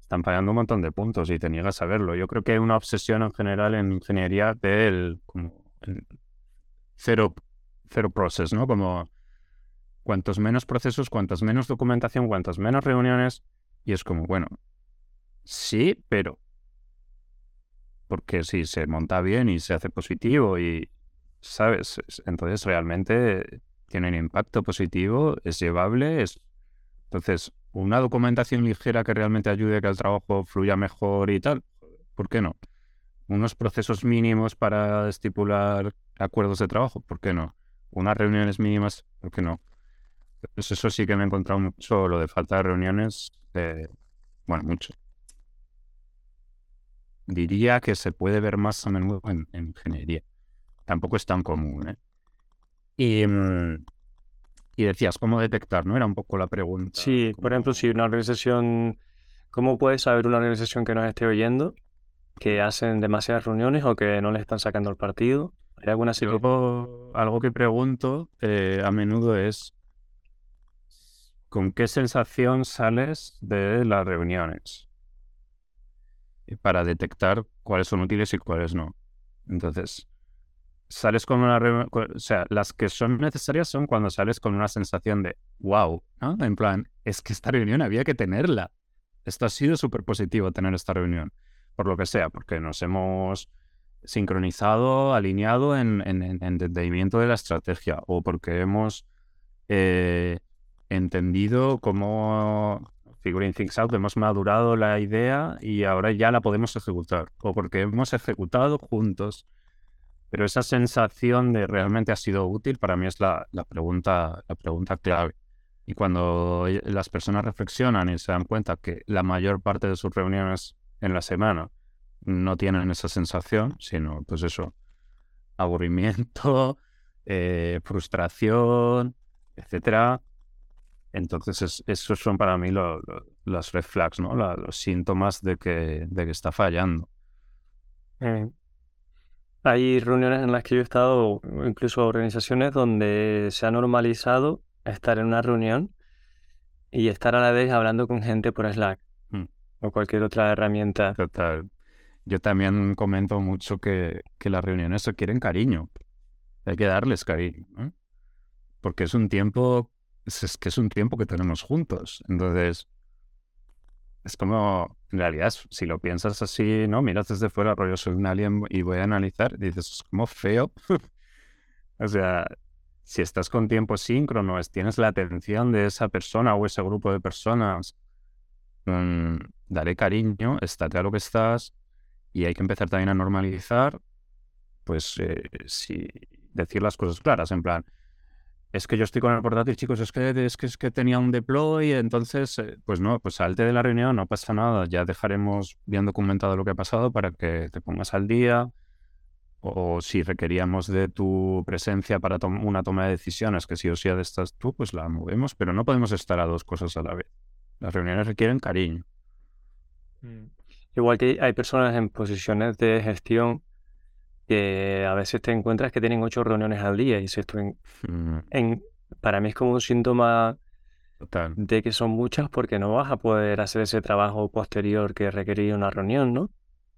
están fallando un montón de puntos y te niegas a verlo. Yo creo que hay una obsesión en general en ingeniería del como cero, cero process, ¿no? Como cuantos menos procesos, cuantas menos documentación, cuantas menos reuniones, y es como, bueno, sí, pero porque si se monta bien y se hace positivo y, ¿sabes? Entonces realmente tiene un impacto positivo, es llevable, es... Entonces, una documentación ligera que realmente ayude a que el trabajo fluya mejor y tal, ¿por qué no? Unos procesos mínimos para estipular acuerdos de trabajo, ¿por qué no? Unas reuniones mínimas, ¿por qué no? Pues eso sí que me he encontrado mucho, lo de falta de reuniones, bueno, mucho. Diría que se puede ver más a menudo en, ingeniería. Tampoco es tan común, ¿eh? Y, mm, y decías, ¿cómo detectar? ¿No? Era un poco la pregunta. Sí, por ejemplo, si una organización, ¿cómo puede saber una organización que nos esté oyendo que hacen demasiadas reuniones o que no le están sacando el partido? ¿Hay alguna algo que pregunto eh, a menudo es, ¿con qué sensación sales de las reuniones? Para detectar cuáles son útiles y cuáles no. Entonces, sales con una o sea, las que son necesarias son cuando sales con una sensación de wow, ¿no? En plan, es que esta reunión había que tenerla. Esto ha sido súper positivo tener esta reunión, por lo que sea, porque nos hemos sincronizado, alineado en, en, en entendimiento de la estrategia o porque hemos eh, entendido cómo Figuring Things Out, hemos madurado la idea y ahora ya la podemos ejecutar, o porque hemos ejecutado juntos. Pero esa sensación de realmente ha sido útil para mí es la, la, pregunta, la pregunta clave. Y cuando las personas reflexionan y se dan cuenta que la mayor parte de sus reuniones en la semana no tienen esa sensación, sino pues eso, aburrimiento, eh, frustración, etcétera, entonces, esos son para mí los red flags, ¿no? los síntomas de que, de que está fallando. Eh, hay reuniones en las que yo he estado, incluso organizaciones donde se ha normalizado estar en una reunión y estar a la vez hablando con gente por Slack mm. o cualquier otra herramienta. Total. Yo también comento mucho que, que las reuniones requieren cariño. Hay que darles cariño, Porque es un tiempo es, que es un tiempo que tenemos juntos. Entonces, es como, en realidad, si lo piensas así, ¿no? Miras desde fuera, rollo, soy un alien y voy a analizar, dices, es como feo. o sea, si estás con tiempo síncrono, tienes la atención de esa persona o ese grupo de personas, mm, daré cariño, estate a lo que estás y hay que empezar también a normalizar, pues, eh, decir las cosas claras, en plan, es que yo estoy con el portátil, chicos, es que, es que, es que tenía un deploy, entonces, eh, pues no, pues salte de la reunión, no pasa nada, ya dejaremos bien documentado lo que ha pasado para que te pongas al día, o si requeríamos de tu presencia para una toma de decisiones, que si o sí de estás tú, pues la movemos, pero no podemos estar a dos cosas a la vez. Las reuniones requieren cariño. Mm. Igual que hay personas en posiciones de gestión que a veces te encuentras que tienen ocho reuniones al día y si esto mm. en, para mí es como un síntoma de que son muchas porque no vas a poder hacer ese trabajo posterior que requería una reunión, ¿no?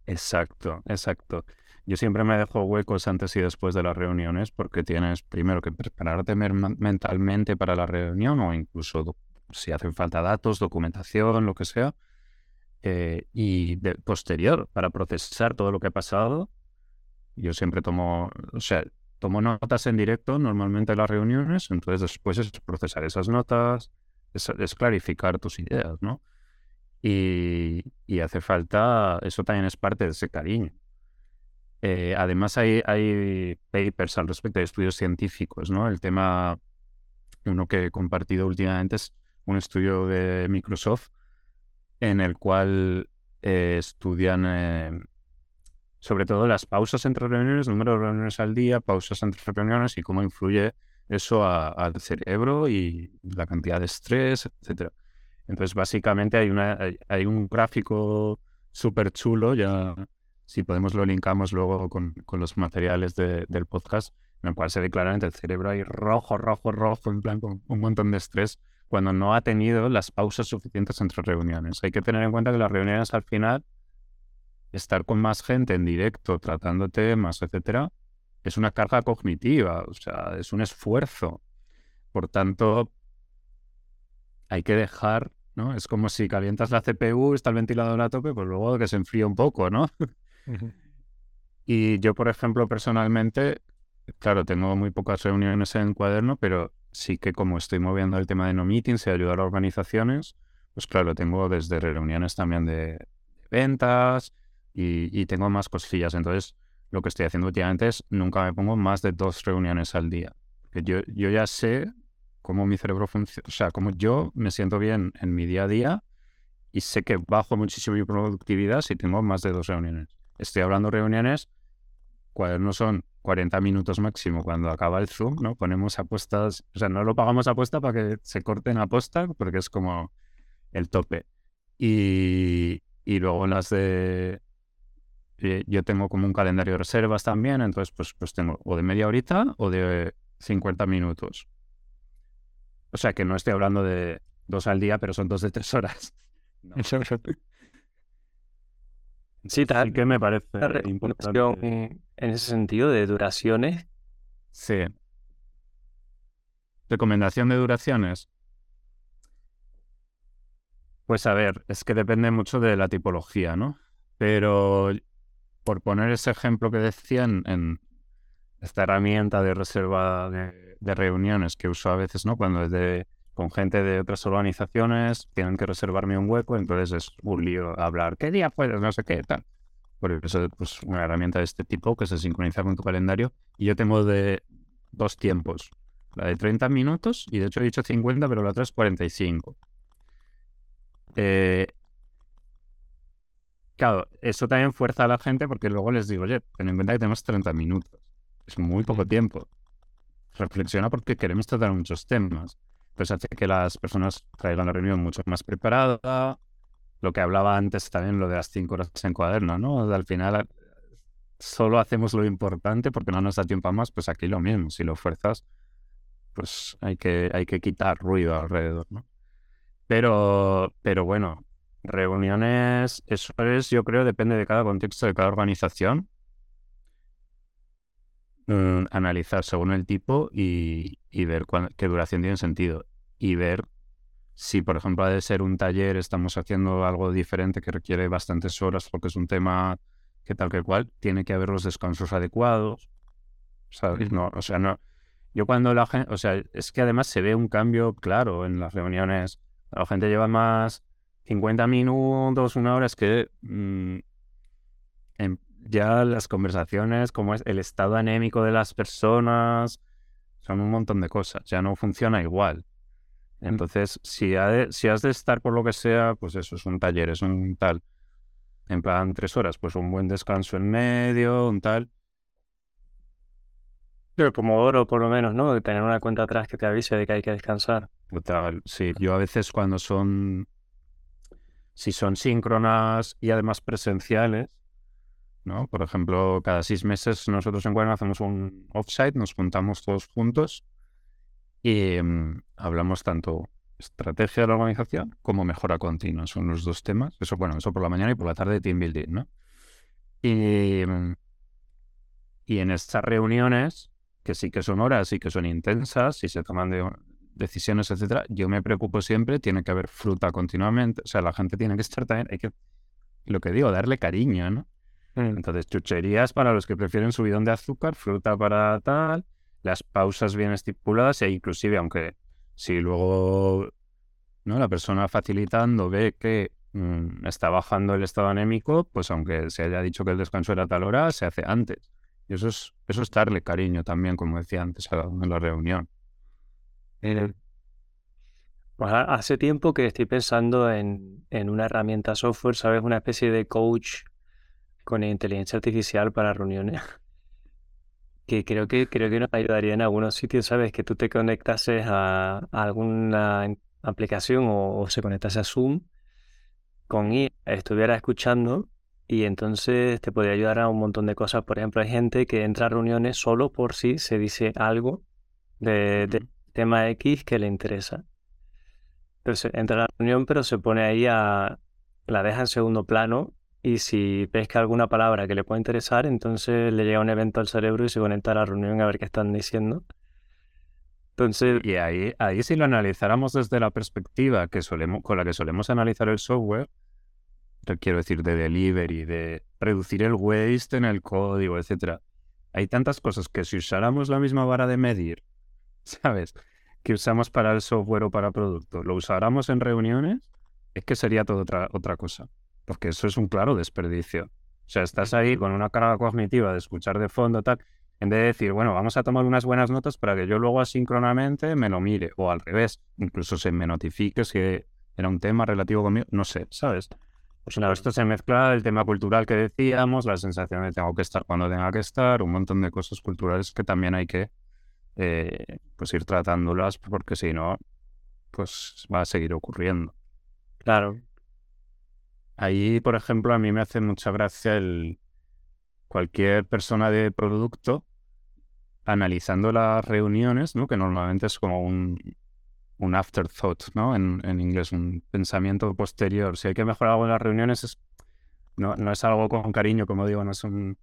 Exacto, exacto. Yo siempre me dejo huecos antes y después de las reuniones porque tienes primero que prepararte mentalmente para la reunión o incluso si hacen falta datos, documentación, lo que sea. Eh, y de, posterior para procesar todo lo que ha pasado yo siempre tomo, o sea, tomo notas en directo normalmente en las reuniones, entonces después es procesar esas notas, es, clarificar tus ideas, ¿no? Y, hace falta, eso también es parte de ese cariño. Eh, además hay, hay papers al respecto, hay estudios científicos, ¿no? El tema, uno que he compartido últimamente es un estudio de Microsoft en el cual eh, estudian eh, sobre todo las pausas entre reuniones, número de reuniones al día, pausas entre reuniones y cómo influye eso al cerebro y la cantidad de estrés, etcétera. Entonces, básicamente hay, una, hay, un gráfico súper chulo, ya si podemos lo linkamos luego con, con los materiales del podcast, en el cual se ve claramente el cerebro ahí rojo, rojo, rojo, en plan con un montón de estrés, cuando no ha tenido las pausas suficientes entre reuniones. Hay que tener en cuenta que las reuniones al final, estar con más gente en directo, tratando temas, etcétera, es una carga cognitiva, o sea, es un esfuerzo. Por tanto, hay que dejar, ¿no? Es como si calientas la CPU, está el ventilador a tope, pues luego que se enfríe un poco, ¿no? y yo, por ejemplo, personalmente, claro, tengo muy pocas reuniones en cuaderno, pero sí que como estoy moviendo el tema de no meetings y ayudar a organizaciones, pues claro, tengo desde reuniones también de ventas y, tengo más cosillas. Entonces, lo que estoy haciendo últimamente es nunca me pongo más de dos reuniones al día. Yo, yo ya sé cómo mi cerebro funciona, o sea, cómo yo me siento bien en mi día a día y sé que bajo muchísimo mi productividad si tengo más de dos reuniones. Estoy hablando de reuniones, no son 40 minutos máximo cuando acaba el Zoom, ¿no? Ponemos apuestas, o sea, no lo pagamos apuesta para que se corten aposta porque es como el tope. Y, y luego las de eh, yo tengo como un calendario de reservas también, entonces pues, pues tengo o de media horita o de 50 minutos. O sea que no estoy hablando de dos al día, pero son dos de tres horas. Sí, tal. que me parece importante. En ese sentido, de duraciones. Sí. Recomendación de duraciones. Pues a ver, es que depende mucho de la tipología, ¿no? Pero por poner ese ejemplo que decían en esta herramienta de reserva de, reuniones que uso a veces, ¿no? Cuando es de, con gente de otras organizaciones, tienen que reservarme un hueco, entonces es un lío hablar, ¿qué día puedes? No sé qué, tal. Por eso, pues, una herramienta de este tipo que se sincroniza con tu calendario. Y yo tengo de dos tiempos. La de 30 minutos, y de hecho he dicho 50, pero la otra es 45. Eh, Claro, eso también fuerza a la gente porque luego les digo, oye, ten en cuenta que tenemos 30 minutos. Es muy poco tiempo. Reflexiona porque queremos tratar muchos temas. Pues hace que las personas traigan la reunión mucho más preparada. Lo que hablaba antes también, lo de las 5 horas en cuaderno, ¿no? Al final solo hacemos lo importante porque no nos da tiempo a más, pues aquí lo mismo. Si lo fuerzas, pues hay que, hay que quitar ruido alrededor, ¿no? Pero, pero bueno, Reuniones, eso es, yo creo, depende de cada contexto, de cada organización. Mm, analizar según el tipo y, ver qué duración tiene sentido. Y ver si, por ejemplo, ha de ser un taller, estamos haciendo algo diferente que requiere bastantes horas porque es un tema que tal que cual, tiene que haber los descansos adecuados. ¿Sabes? No, o sea, no. Yo cuando la gente, o sea, es que además se ve un cambio claro en las reuniones. La gente lleva más 50 minutos, una hora, es que mm, ya las conversaciones, como es el estado anémico de las personas, son un montón de cosas, ya no funciona igual. Mm. Entonces, si, si has de estar por lo que sea, pues eso es un taller, es un tal, en plan tres horas, pues un buen descanso en medio, un tal. Pero como oro, por lo menos, ¿no? De tener una cuenta atrás que te avise de que hay que descansar. Sí, yo a veces cuando son si son síncronas y además presenciales, ¿no? Por ejemplo, cada seis meses nosotros en Cuaderno hacemos un offsite, nos juntamos todos juntos y mm, hablamos tanto estrategia de la organización como mejora continua. Son los dos temas. Eso, bueno, eso por la mañana y por la tarde team building, ¿no? Y, mm, y en estas reuniones, que sí que son horas y que son intensas y se toman de, decisiones, etcétera, yo me preocupo siempre, tiene que haber fruta continuamente, o sea, la gente tiene que estar también, hay que, lo que digo, darle cariño, ¿no? Mm. Entonces, chucherías para los que prefieren subidón de azúcar, fruta para tal, las pausas bien estipuladas e inclusive, aunque si luego ¿no? La persona facilitando ve que mm, está bajando el estado anémico, pues aunque se haya dicho que el descanso era tal hora, se hace antes. Y eso es, eso es darle cariño también, como decía antes en la reunión. Pues hace tiempo que estoy pensando en, en una herramienta software, ¿sabes? Una especie de coach con inteligencia artificial para reuniones. Que creo que creo que nos ayudaría en algunos sitios, ¿sabes? Que tú te conectases a, alguna aplicación o, se conectase a Zoom con I, estuviera escuchando y entonces te podría ayudar a un montón de cosas. Por ejemplo, hay gente que entra a reuniones solo por si se dice algo de, de tema X que le interesa. Entonces entra a la reunión, pero se pone ahí a. la deja en segundo plano y si pesca alguna palabra que le pueda interesar, entonces le llega un evento al cerebro y se conecta a la reunión a ver qué están diciendo. Entonces. Y ahí, ahí si lo analizáramos desde la perspectiva que solemos, con la que solemos analizar el software, quiero decir, de delivery, de reducir el waste en el código, etcétera. Hay tantas cosas que si usáramos la misma vara de medir, ¿sabes? que usamos para el software o para producto lo usáramos en reuniones, es que sería toda otra, otra cosa. Porque eso es un claro desperdicio. O sea, estás ahí con una carga cognitiva de escuchar de fondo, tal, en vez de decir, bueno, vamos a tomar unas buenas notas para que yo luego asíncronamente me lo mire, o al revés, incluso se me notifique si era un tema relativo conmigo, no sé, ¿sabes? Pues claro, esto se mezcla el tema cultural que decíamos, la sensación de tengo que estar cuando tenga que estar, un montón de cosas culturales que también hay que eh, pues ir tratándolas porque si no, pues va a seguir ocurriendo. Claro. Ahí, por ejemplo, a mí me hace mucha gracia el cualquier persona de producto analizando las reuniones, ¿no? Que normalmente es como un, un afterthought, ¿no? En, en, inglés, un pensamiento posterior. Si hay que mejorar algo en las reuniones, es, no, no es algo con cariño, como digo, no es un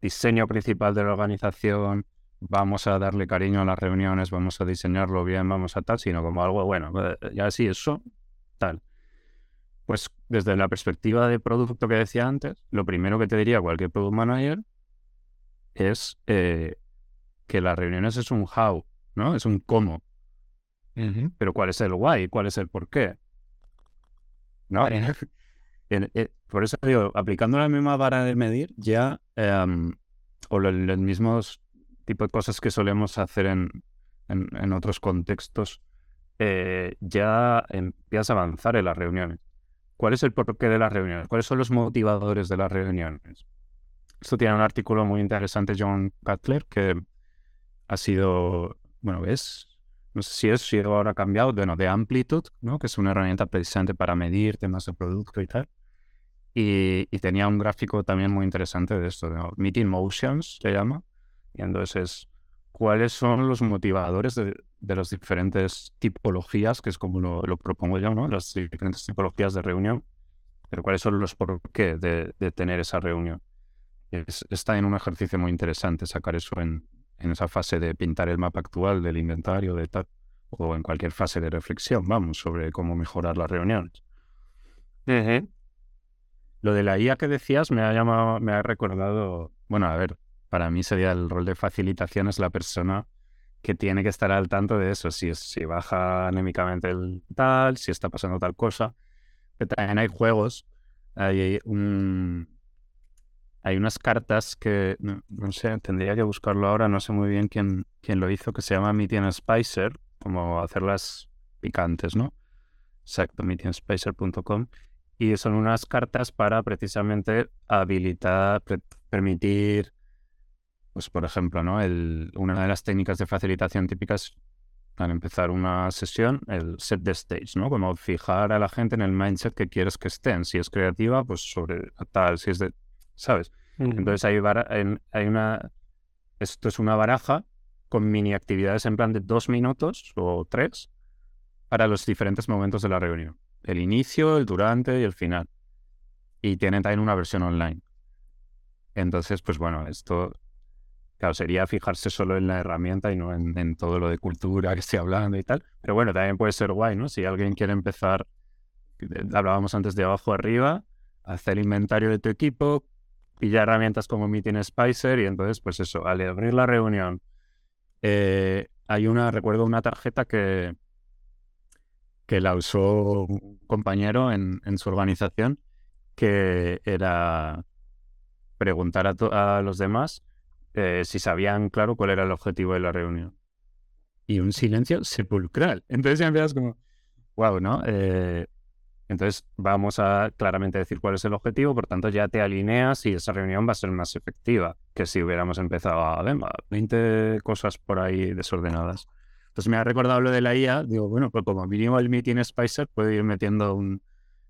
diseño principal de la organización, vamos a darle cariño a las reuniones, vamos a diseñarlo bien, vamos a tal, sino como algo, bueno, eh, ya sí, eso, tal. Pues desde la perspectiva de producto que decía antes, lo primero que te diría cualquier product manager es eh, que las reuniones es un how, ¿no? Es un cómo. Pero ¿cuál es el why? ¿Cuál es el por qué? ¿No? Eh, por eso digo, aplicando la misma vara de medir, ya, em, o los mismos tipo de cosas que solemos hacer en, en, otros contextos, eh, ya empiezas a avanzar en las reuniones. ¿Cuál es el porqué de las reuniones? ¿Cuáles son los motivadores de las reuniones? Esto tiene un artículo muy interesante, John Cutler, que ha sido, bueno, es, no sé si es, si ahora cambiado, bueno, de Amplitude, ¿no? que es una herramienta precisamente para medir temas de producto y tal. Y, tenía un gráfico también muy interesante de esto, de Meeting Motions, se llama, y entonces, ¿cuáles son los motivadores de, las diferentes tipologías, que es como lo, propongo yo, ¿no? Las diferentes tipologías de reunión, pero cuáles son los por qué de, tener esa reunión. está en un ejercicio muy interesante sacar eso en, esa fase de pintar el mapa actual del inventario, de tal, o en cualquier fase de reflexión, vamos, sobre cómo mejorar las reuniones. Lo de la IA que decías me ha llamado, me ha recordado, bueno, a ver, para mí sería el rol de facilitación, es la persona que tiene que estar al tanto de eso, si, baja anémicamente el tal, si está pasando tal cosa. Pero también hay juegos, hay, hay unas cartas que, no, sé, tendría que buscarlo ahora, no sé muy bien quién, quién lo hizo, que se llama Meeting Spicer, como hacerlas picantes, ¿no? Exacto, meetingspicer.com. Y son unas cartas para precisamente habilitar, permitir pues por ejemplo, ¿no? El, una de las técnicas de facilitación típicas al empezar una sesión, el set the stage, ¿no? Como fijar a la gente en el mindset que quieres que estén. Si es creativa, pues sobre tal, si es de, ¿sabes? Entonces hay, hay una, esto es una baraja con mini actividades en plan de dos minutos o tres para los diferentes momentos de la reunión. El inicio, el durante y el final. Y tienen también una versión online. Entonces, pues bueno, esto Claro, sería fijarse solo en la herramienta y no en, todo lo de cultura que estoy hablando y tal. Pero bueno, también puede ser guay, ¿no? Si alguien quiere empezar, eh, hablábamos antes de abajo arriba, hacer inventario de tu equipo, pillar herramientas como Meeting Spicer y entonces, pues eso, al abrir la reunión, eh, hay una, recuerdo una tarjeta que, que la usó un compañero en, su organización, que era preguntar a, a los demás eh, si sabían, claro, cuál era el objetivo de la reunión. Y un silencio sepulcral. Entonces ya empiezas como, wow, ¿no? Eh, entonces vamos a claramente decir cuál es el objetivo, por tanto ya te alineas y esa reunión va a ser más efectiva que si hubiéramos empezado a, ver, 20 cosas por ahí desordenadas. Entonces me ha recordado lo de la IA, digo, bueno, pues como mínimo el meeting Spicer puede ir metiendo un,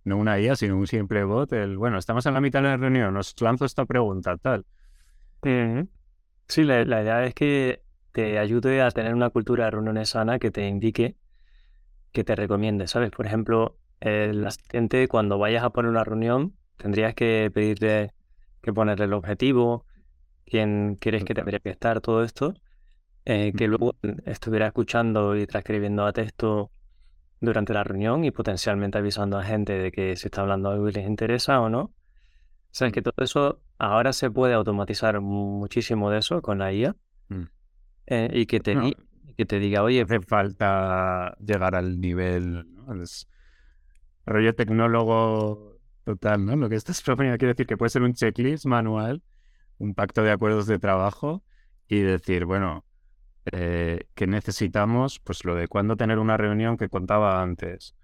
no una IA, sino un simple bot, el, bueno, estamos en la mitad de la reunión, os lanzo esta pregunta, tal. Sí, la, idea es que te ayude a tener una cultura de reuniones sana que te indique, que te recomiende, ¿sabes? Por ejemplo, el asistente cuando vayas a poner una reunión tendrías que pedirle que ponerle el objetivo, quién quieres que debería que estar, todo esto, eh, que luego estuviera escuchando y transcribiendo a texto durante la reunión y potencialmente avisando a gente de que se está hablando algo y les interesa o no. Sabes que todo eso ahora se puede automatizar muchísimo de eso con la IA mm. eh, y que te, que te diga, oye, hace falta llegar al nivel, ¿no? rollo tecnólogo total, ¿no? Lo que estás proponiendo quiere decir que puede ser un checklist manual, un pacto de acuerdos de trabajo y decir, bueno, eh, que necesitamos, pues lo de cuándo tener una reunión que contaba antes,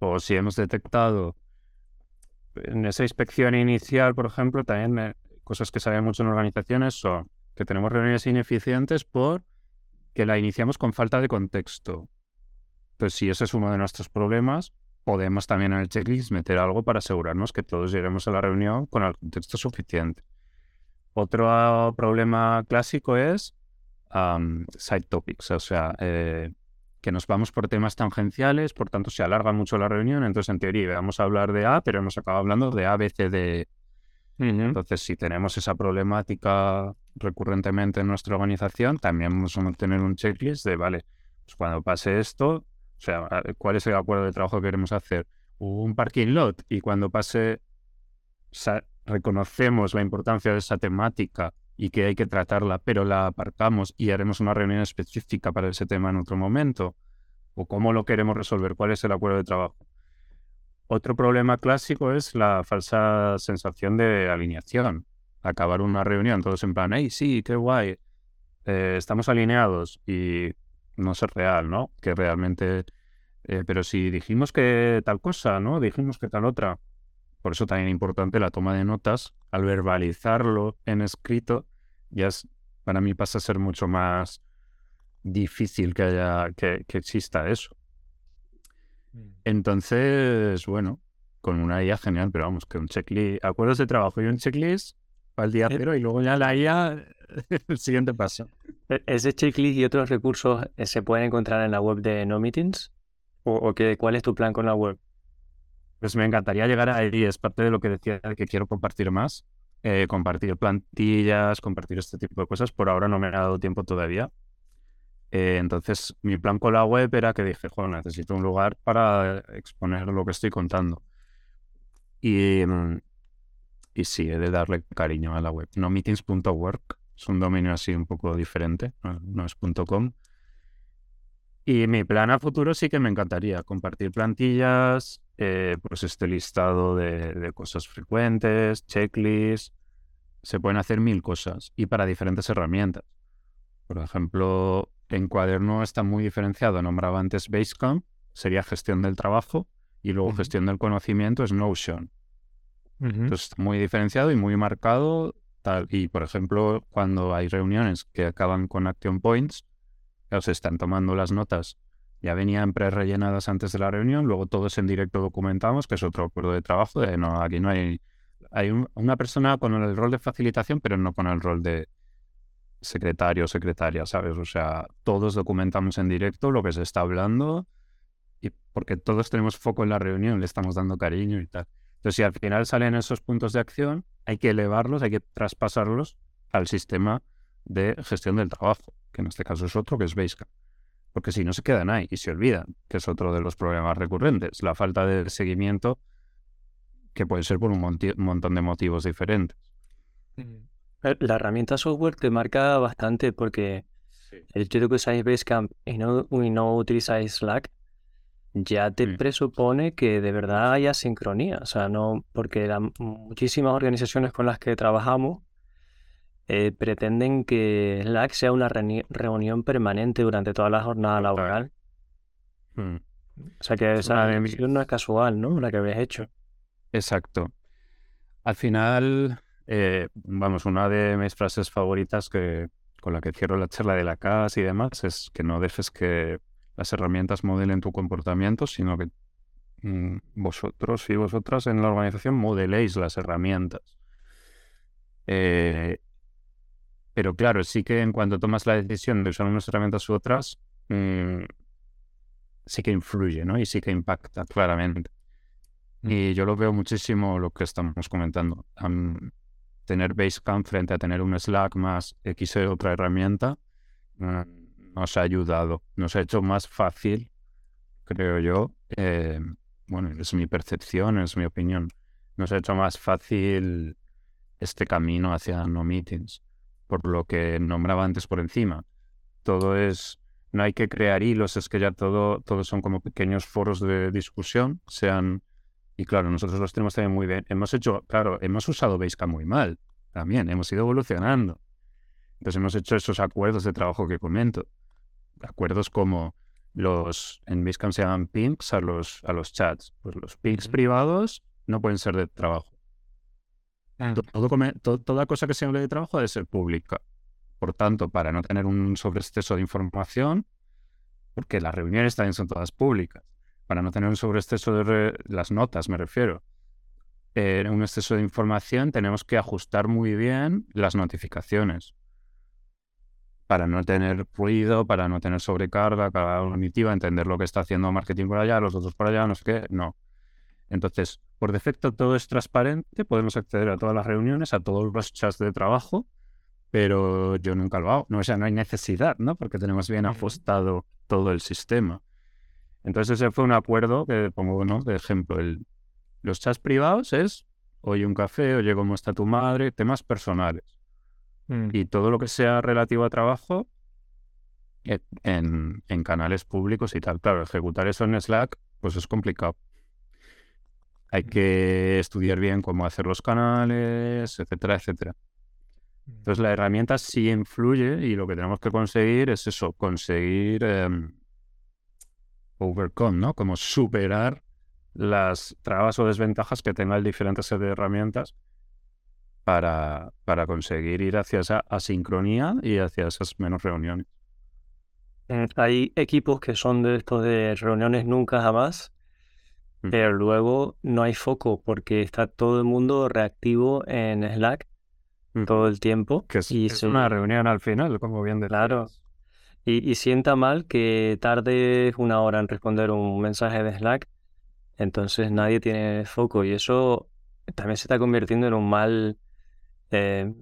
o si hemos detectado en esa inspección inicial, por ejemplo, también cosas que saben mucho en organizaciones son que tenemos reuniones ineficientes por que la iniciamos con falta de contexto. Entonces, si ese es uno de nuestros problemas, podemos también en el checklist meter algo para asegurarnos que todos lleguemos a la reunión con el contexto suficiente. Otro problema clásico es side topics, o sea, eh, que nos vamos por temas tangenciales, por tanto se alarga mucho la reunión, entonces en teoría vamos a hablar de A, pero hemos acabado hablando de A, B, C, D. Entonces, si tenemos esa problemática recurrentemente en nuestra organización, también vamos a tener un checklist de, vale, pues cuando pase esto, o sea, ¿cuál es el acuerdo de trabajo que queremos hacer? Un parking lot y cuando pase, reconocemos la importancia de esa temática y que hay que tratarla, pero la aparcamos y haremos una reunión específica para ese tema en otro momento? ¿O cómo lo queremos resolver? ¿Cuál es el acuerdo de trabajo? Otro problema clásico es la falsa sensación de alineación. Acabar una reunión, todos en plan, hey, sí, qué guay, eh, estamos alineados y no ser real, ¿no? Que realmente, eh, pero si dijimos que tal cosa, ¿no? Dijimos que tal otra, por eso también es importante la toma de notas. Al verbalizarlo en escrito, ya para mí pasa a ser mucho más difícil que, haya, que, exista eso. Mm. Entonces, bueno, con una IA genial, pero vamos, que un checklist, acuerdos de trabajo y un checklist para el día cero y luego ya la IA, el siguiente paso. E-, ¿Ese checklist y otros recursos eh, se pueden encontrar en la web de No Meetings? ¿O, o cuál es tu plan con la web? Pues me encantaría llegar ahí, es parte de lo que decía que quiero compartir más, eh, compartir plantillas, compartir este tipo de cosas. Por ahora no me ha dado tiempo todavía. Eh, entonces, mi plan con la web era que dije, joder, necesito un lugar para exponer lo que estoy contando. Y, mm, y sí, he de darle cariño a la web. No meetings.work, es un dominio así un poco diferente, no, es .com. Y mi plan a futuro sí que me encantaría compartir plantillas, eh, pues este listado de, cosas frecuentes, checklists, se pueden hacer mil cosas y para diferentes herramientas. Por ejemplo, en cuaderno está muy diferenciado, nombraba antes Basecamp, sería gestión del trabajo, y luego gestión del conocimiento es Notion. Entonces, muy diferenciado y muy marcado. Tal. Y, por ejemplo, cuando hay reuniones que acaban con action points, se están tomando las notas ya venían pre-rellenadas antes de la reunión, luego todos en directo documentamos, que es otro acuerdo de trabajo, de no, aquí no hay, hay una persona con el rol de facilitación, pero no con el rol de secretario o secretaria, ¿sabes? O sea, todos documentamos en directo lo que se está hablando y porque todos tenemos foco en la reunión, le estamos dando cariño y tal. Entonces, si al final salen esos puntos de acción, hay que elevarlos, hay que traspasarlos al sistema de gestión del trabajo, que en este caso es otro, que es Basecamp porque si no se quedan ahí y se olvidan, que es otro de los problemas recurrentes, la falta de seguimiento que puede ser por un montón de motivos diferentes. Eh, la herramienta software te marca bastante porque el hecho de que usáis Basecamp y no, y no utilizáis Slack ya te presupone que de verdad haya sincronía. O sea, no, porque muchísimas organizaciones con las que trabajamos eh, pretenden que Slack sea una reunión permanente durante toda la jornada laboral. Hmm. O sea que esa emisión no es casual, ¿no? La que habéis hecho. Exacto. Al final, eh, vamos, una de mis frases favoritas que con la que cierro la charla de la casa y demás es que no dejes que las herramientas modelen tu comportamiento, sino que mm, vosotros y vosotras en la organización modeléis las herramientas. Eh, pero claro, sí que en cuanto tomas la decisión de usar unas herramientas u otras, mm, sí que influye, ¿no? Y sí que impacta claramente. Mm. Y yo lo veo muchísimo lo que estamos comentando. tener Basecamp frente a tener un Slack más X otra herramienta mm, nos ha ayudado, nos ha hecho más fácil, creo yo. Eh, bueno, es mi percepción, es mi opinión. Nos ha hecho más fácil este camino hacia no meetings, por lo que nombraba antes por encima. Todo es no hay que crear hilos, es que ya todo, todos son como pequeños foros de discusión, sean, y claro, nosotros los tenemos también muy bien. Hemos hecho, claro, hemos usado Basecamp muy mal, también, hemos ido evolucionando. Entonces hemos hecho esos acuerdos de trabajo que comento. Acuerdos como los, en Basecamp se llaman pings a los, a los chats. Pues los pings privados no pueden ser de trabajo. Todo, toda cosa que se hable de trabajo debe ser pública. Por tanto, para no tener un sobreexceso de información, porque las reuniones también son todas públicas, para no tener un sobreexceso de las notas, me refiero, eh, un exceso de información, tenemos que ajustar muy bien las notificaciones para no tener ruido, para no tener sobrecarga, carga cognitiva, entender lo que está haciendo marketing por allá, los otros por allá, no sé qué, no. Entonces, por defecto todo es transparente, podemos acceder a todas las reuniones, a todos los chats de trabajo, pero yo nunca lo hago. No, o sea, no hay necesidad, ¿no? Porque tenemos bien ajustado todo el sistema. Entonces ese fue un acuerdo que pongo, ¿no? De ejemplo, el, los chats privados es, oye un café, oye cómo está tu madre, temas personales. Mm. Y todo lo que sea relativo a trabajo e, en, en, canales públicos y tal. Claro, ejecutar eso en Slack, pues es complicado. Hay mm. que estudiar bien cómo hacer los canales, etcétera, etcétera. Entonces la herramienta sí influye y lo que tenemos que conseguir es eso, conseguir em, overcome, ¿no? Como superar las trabas o desventajas que tenga el diferente set de herramientas para, para conseguir ir hacia esa asincronía y hacia esas menos reuniones. Eh, hay equipos que son de estos de reuniones nunca jamás, mm. pero luego no hay foco porque está todo el mundo reactivo en Slack todo el tiempo. Que es, y es una reunión al final, como bien. Claro. Y, y, sienta mal que tarde una hora en responder un mensaje de Slack, entonces nadie tiene foco y eso también se está convirtiendo en un mal eh,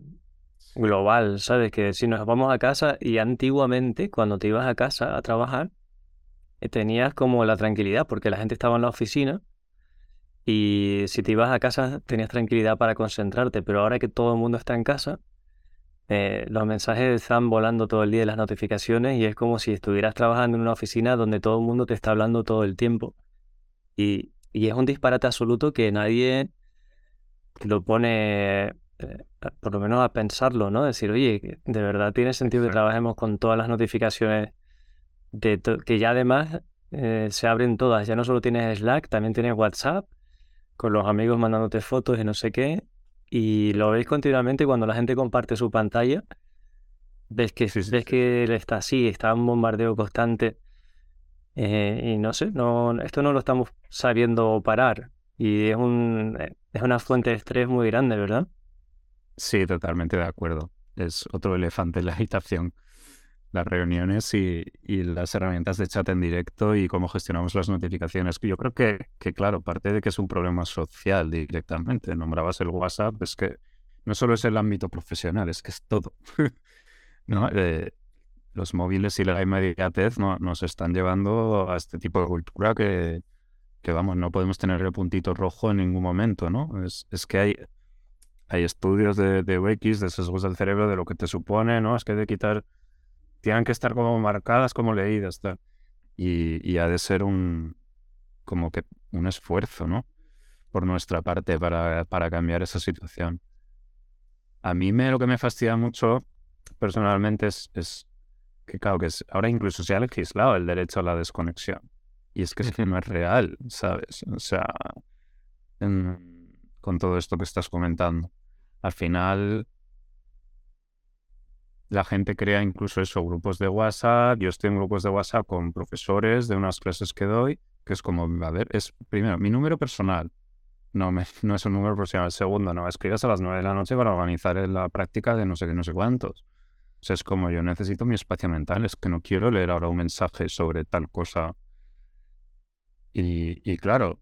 global, ¿sabes? Que si nos vamos a casa y antiguamente cuando te ibas a casa a trabajar, tenías como la tranquilidad porque la gente estaba en la oficina y si te ibas a casa tenías tranquilidad para concentrarte, pero ahora que todo el mundo está en casa, eh, los mensajes están volando todo el día, las notificaciones, y es como si estuvieras trabajando en una oficina donde todo el mundo te está hablando todo el tiempo. Y, y es un disparate absoluto que nadie lo pone, eh, por lo menos a pensarlo, ¿no? Decir, oye, de verdad tiene sentido que trabajemos con todas las notificaciones, de que ya además eh, se abren todas, ya no solo tienes Slack, también tienes WhatsApp con los amigos mandándote fotos y no sé qué, y lo veis continuamente cuando la gente comparte su pantalla, ves que, ves que él está así, está un bombardeo constante, eh, y no sé, no, esto no lo estamos sabiendo parar, y es, un, es una fuente de estrés muy grande, ¿verdad? Sí, totalmente de acuerdo. Es otro elefante en la habitación las reuniones y, las herramientas de chat en directo y cómo gestionamos las notificaciones. Yo creo que, que, claro, parte de que es un problema social directamente. Nombrabas el WhatsApp, es que no solo es el ámbito profesional, es que es todo. ¿no? Eh, los móviles y la inmediatez ¿no? nos están llevando a este tipo de cultura que, que, vamos, no podemos tener el puntito rojo en ningún momento, ¿no? Es, es que hay, hay estudios de, de UX, de sesgos del cerebro, de lo que te supone, ¿no? Es que que quitar tienen que estar como marcadas, como leídas. Y, ha de ser un, como que un esfuerzo, ¿no? Por nuestra parte para, para cambiar esa situación. A mí me, lo que me fastidia mucho personalmente es, es que, claro, que ahora incluso se ha legislado el derecho a la desconexión. Y es que, es que no es real, ¿sabes? O sea, con todo esto que estás comentando. Al final, la gente crea incluso eso, grupos de WhatsApp. Yo estoy en grupos de WhatsApp con profesores de unas clases que doy, que es como, a ver, es primero mi número personal. No, me, no es un número personal. Segundo, no escribas a las nueve de la noche para organizar la práctica de no sé qué, no sé cuántos. Es como yo necesito mi espacio mental. Es que no quiero leer ahora un mensaje sobre tal cosa. Y, y claro,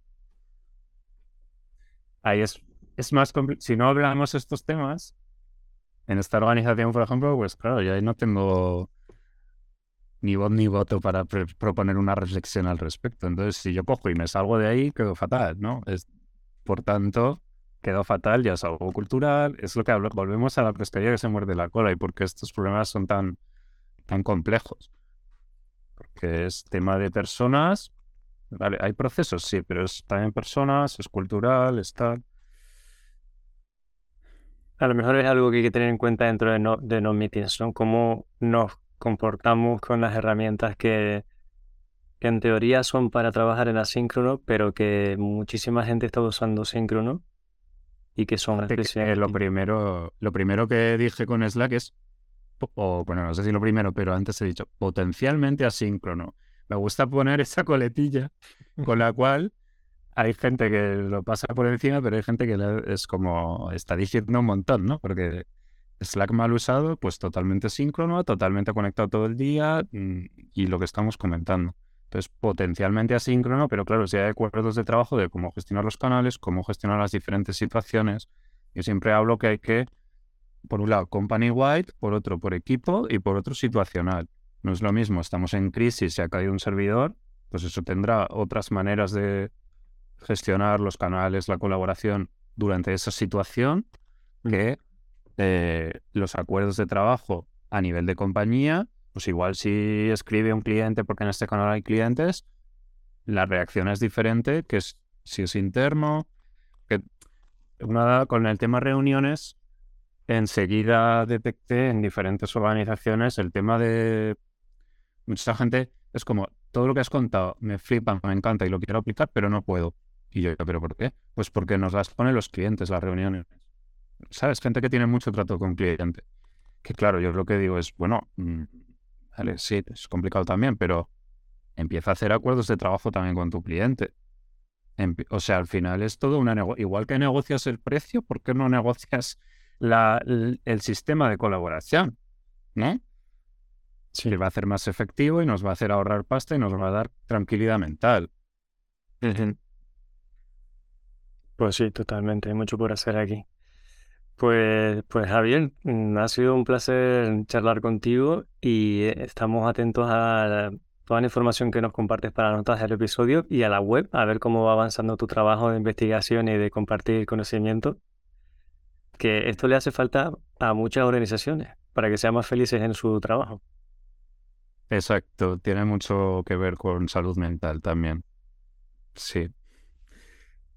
ahí es, es más Si no hablamos estos temas, en esta organización, por ejemplo, pues claro, yo ahí no tengo ni voz ni voto para proponer una reflexión al respecto. Entonces, si yo cojo y me salgo de ahí, quedo fatal, ¿no? Es, por tanto, quedo fatal, ya es algo cultural, es lo que hablo, volvemos a la pescaría que se muerde la cola y por qué estos problemas son tan, tan complejos. Porque es tema de personas, vale, hay procesos, sí, pero es también personas, es cultural, es tal. A lo mejor es algo que hay que tener en cuenta dentro de no, de no meetings, ¿no? Cómo nos comportamos con las herramientas que, que en teoría son para trabajar en asíncrono, pero que muchísima gente está usando síncrono y que son eh, lo primero lo primero que dije con Slack es o bueno no sé si lo primero pero antes he dicho potencialmente asíncrono me gusta poner esa coletilla con la cual hay gente que lo pasa por encima, pero hay gente que es como, está diciendo un montón, ¿no? Porque Slack mal usado, pues totalmente síncrono, totalmente conectado todo el día mm, y lo que estamos comentando. Entonces, potencialmente asíncrono, pero claro, si hay acuerdos de trabajo de cómo gestionar los canales, cómo gestionar las diferentes situaciones, yo siempre hablo que hay que, por un lado, company wide, por otro, por equipo y por otro, situacional. No es lo mismo, estamos en crisis, se ha caído un servidor, pues eso tendrá otras maneras de, gestionar los canales, la colaboración durante esa situación que eh, los acuerdos de trabajo a nivel de compañía, pues igual si escribe un cliente, porque en este canal hay clientes, la reacción es diferente que si es interno. Que una, con el tema reuniones, enseguida detecté en diferentes organizaciones el tema de mucha gente es como todo lo que has contado me flipa, me encanta y lo quiero aplicar, pero no puedo. Y yo, ¿pero por qué? Pues porque nos las ponen los clientes, las reuniones. ¿Sabes? Gente que tiene mucho trato con cliente. Que claro, yo lo que digo es, bueno, mm, vale, sí, es complicado también, pero empieza a hacer acuerdos de trabajo también con tu cliente. o sea, al final es todo una. Igual que negocias el precio, ¿por qué no negocias la, el, sistema de colaboración? ¿No? Sí. va a hacer más efectivo y nos va a hacer ahorrar pasta y nos va a dar tranquilidad mental. Pues sí, totalmente, hay mucho por hacer aquí. Pues, pues Javier, mm, ha sido un placer charlar contigo y eh, estamos atentos a toda la información que nos compartes para notas del episodio y a la web, a ver cómo va avanzando tu trabajo de investigación y de compartir conocimiento. Que esto le hace falta a muchas organizaciones para que sean más felices en su trabajo. Exacto, tiene mucho que ver con salud mental también. Sí.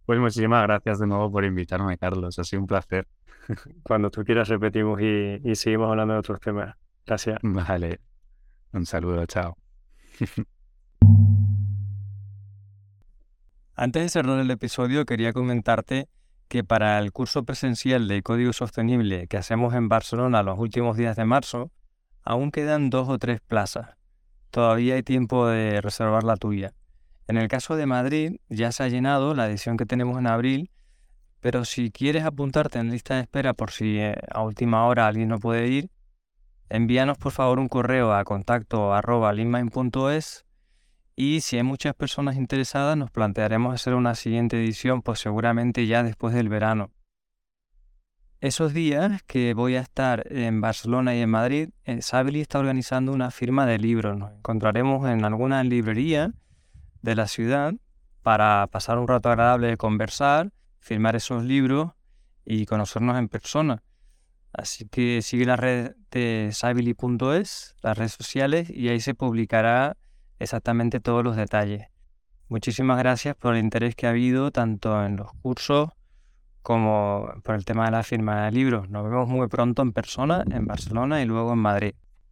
Pues muchísimas gracias de nuevo por invitarme, Carlos. Ha sido un placer. Cuando tú quieras repetimos y, y seguimos hablando de otros temas. Gracias. Vale. Un saludo, chao. Antes de cerrar el episodio, quería comentarte que para el curso presencial de Código Sostenible que hacemos en Barcelona los últimos días de marzo, aún quedan dos o tres plazas. Todavía hay tiempo de reservar la tuya. En el caso de Madrid ya se ha llenado la edición que tenemos en abril, pero si quieres apuntarte en lista de espera por si eh, a última hora alguien no puede ir, envíanos por favor un correo a contacto arroba y si hay muchas personas interesadas nos plantearemos hacer una siguiente edición pues seguramente ya después del verano. Esos días que voy a estar en Barcelona y en Madrid, eh, Sabili está organizando una firma de libros. Nos encontraremos en alguna librería de la ciudad para pasar un rato agradable de conversar, firmar esos libros y conocernos en persona. Así que sigue la red de Sabili.es, las redes sociales, y ahí se publicará exactamente todos los detalles. muchísimas gracias por el interés que ha habido tanto en los cursos como por el tema de la firma de libros. Nos vemos muy pronto en persona, en Barcelona y luego en Madrid.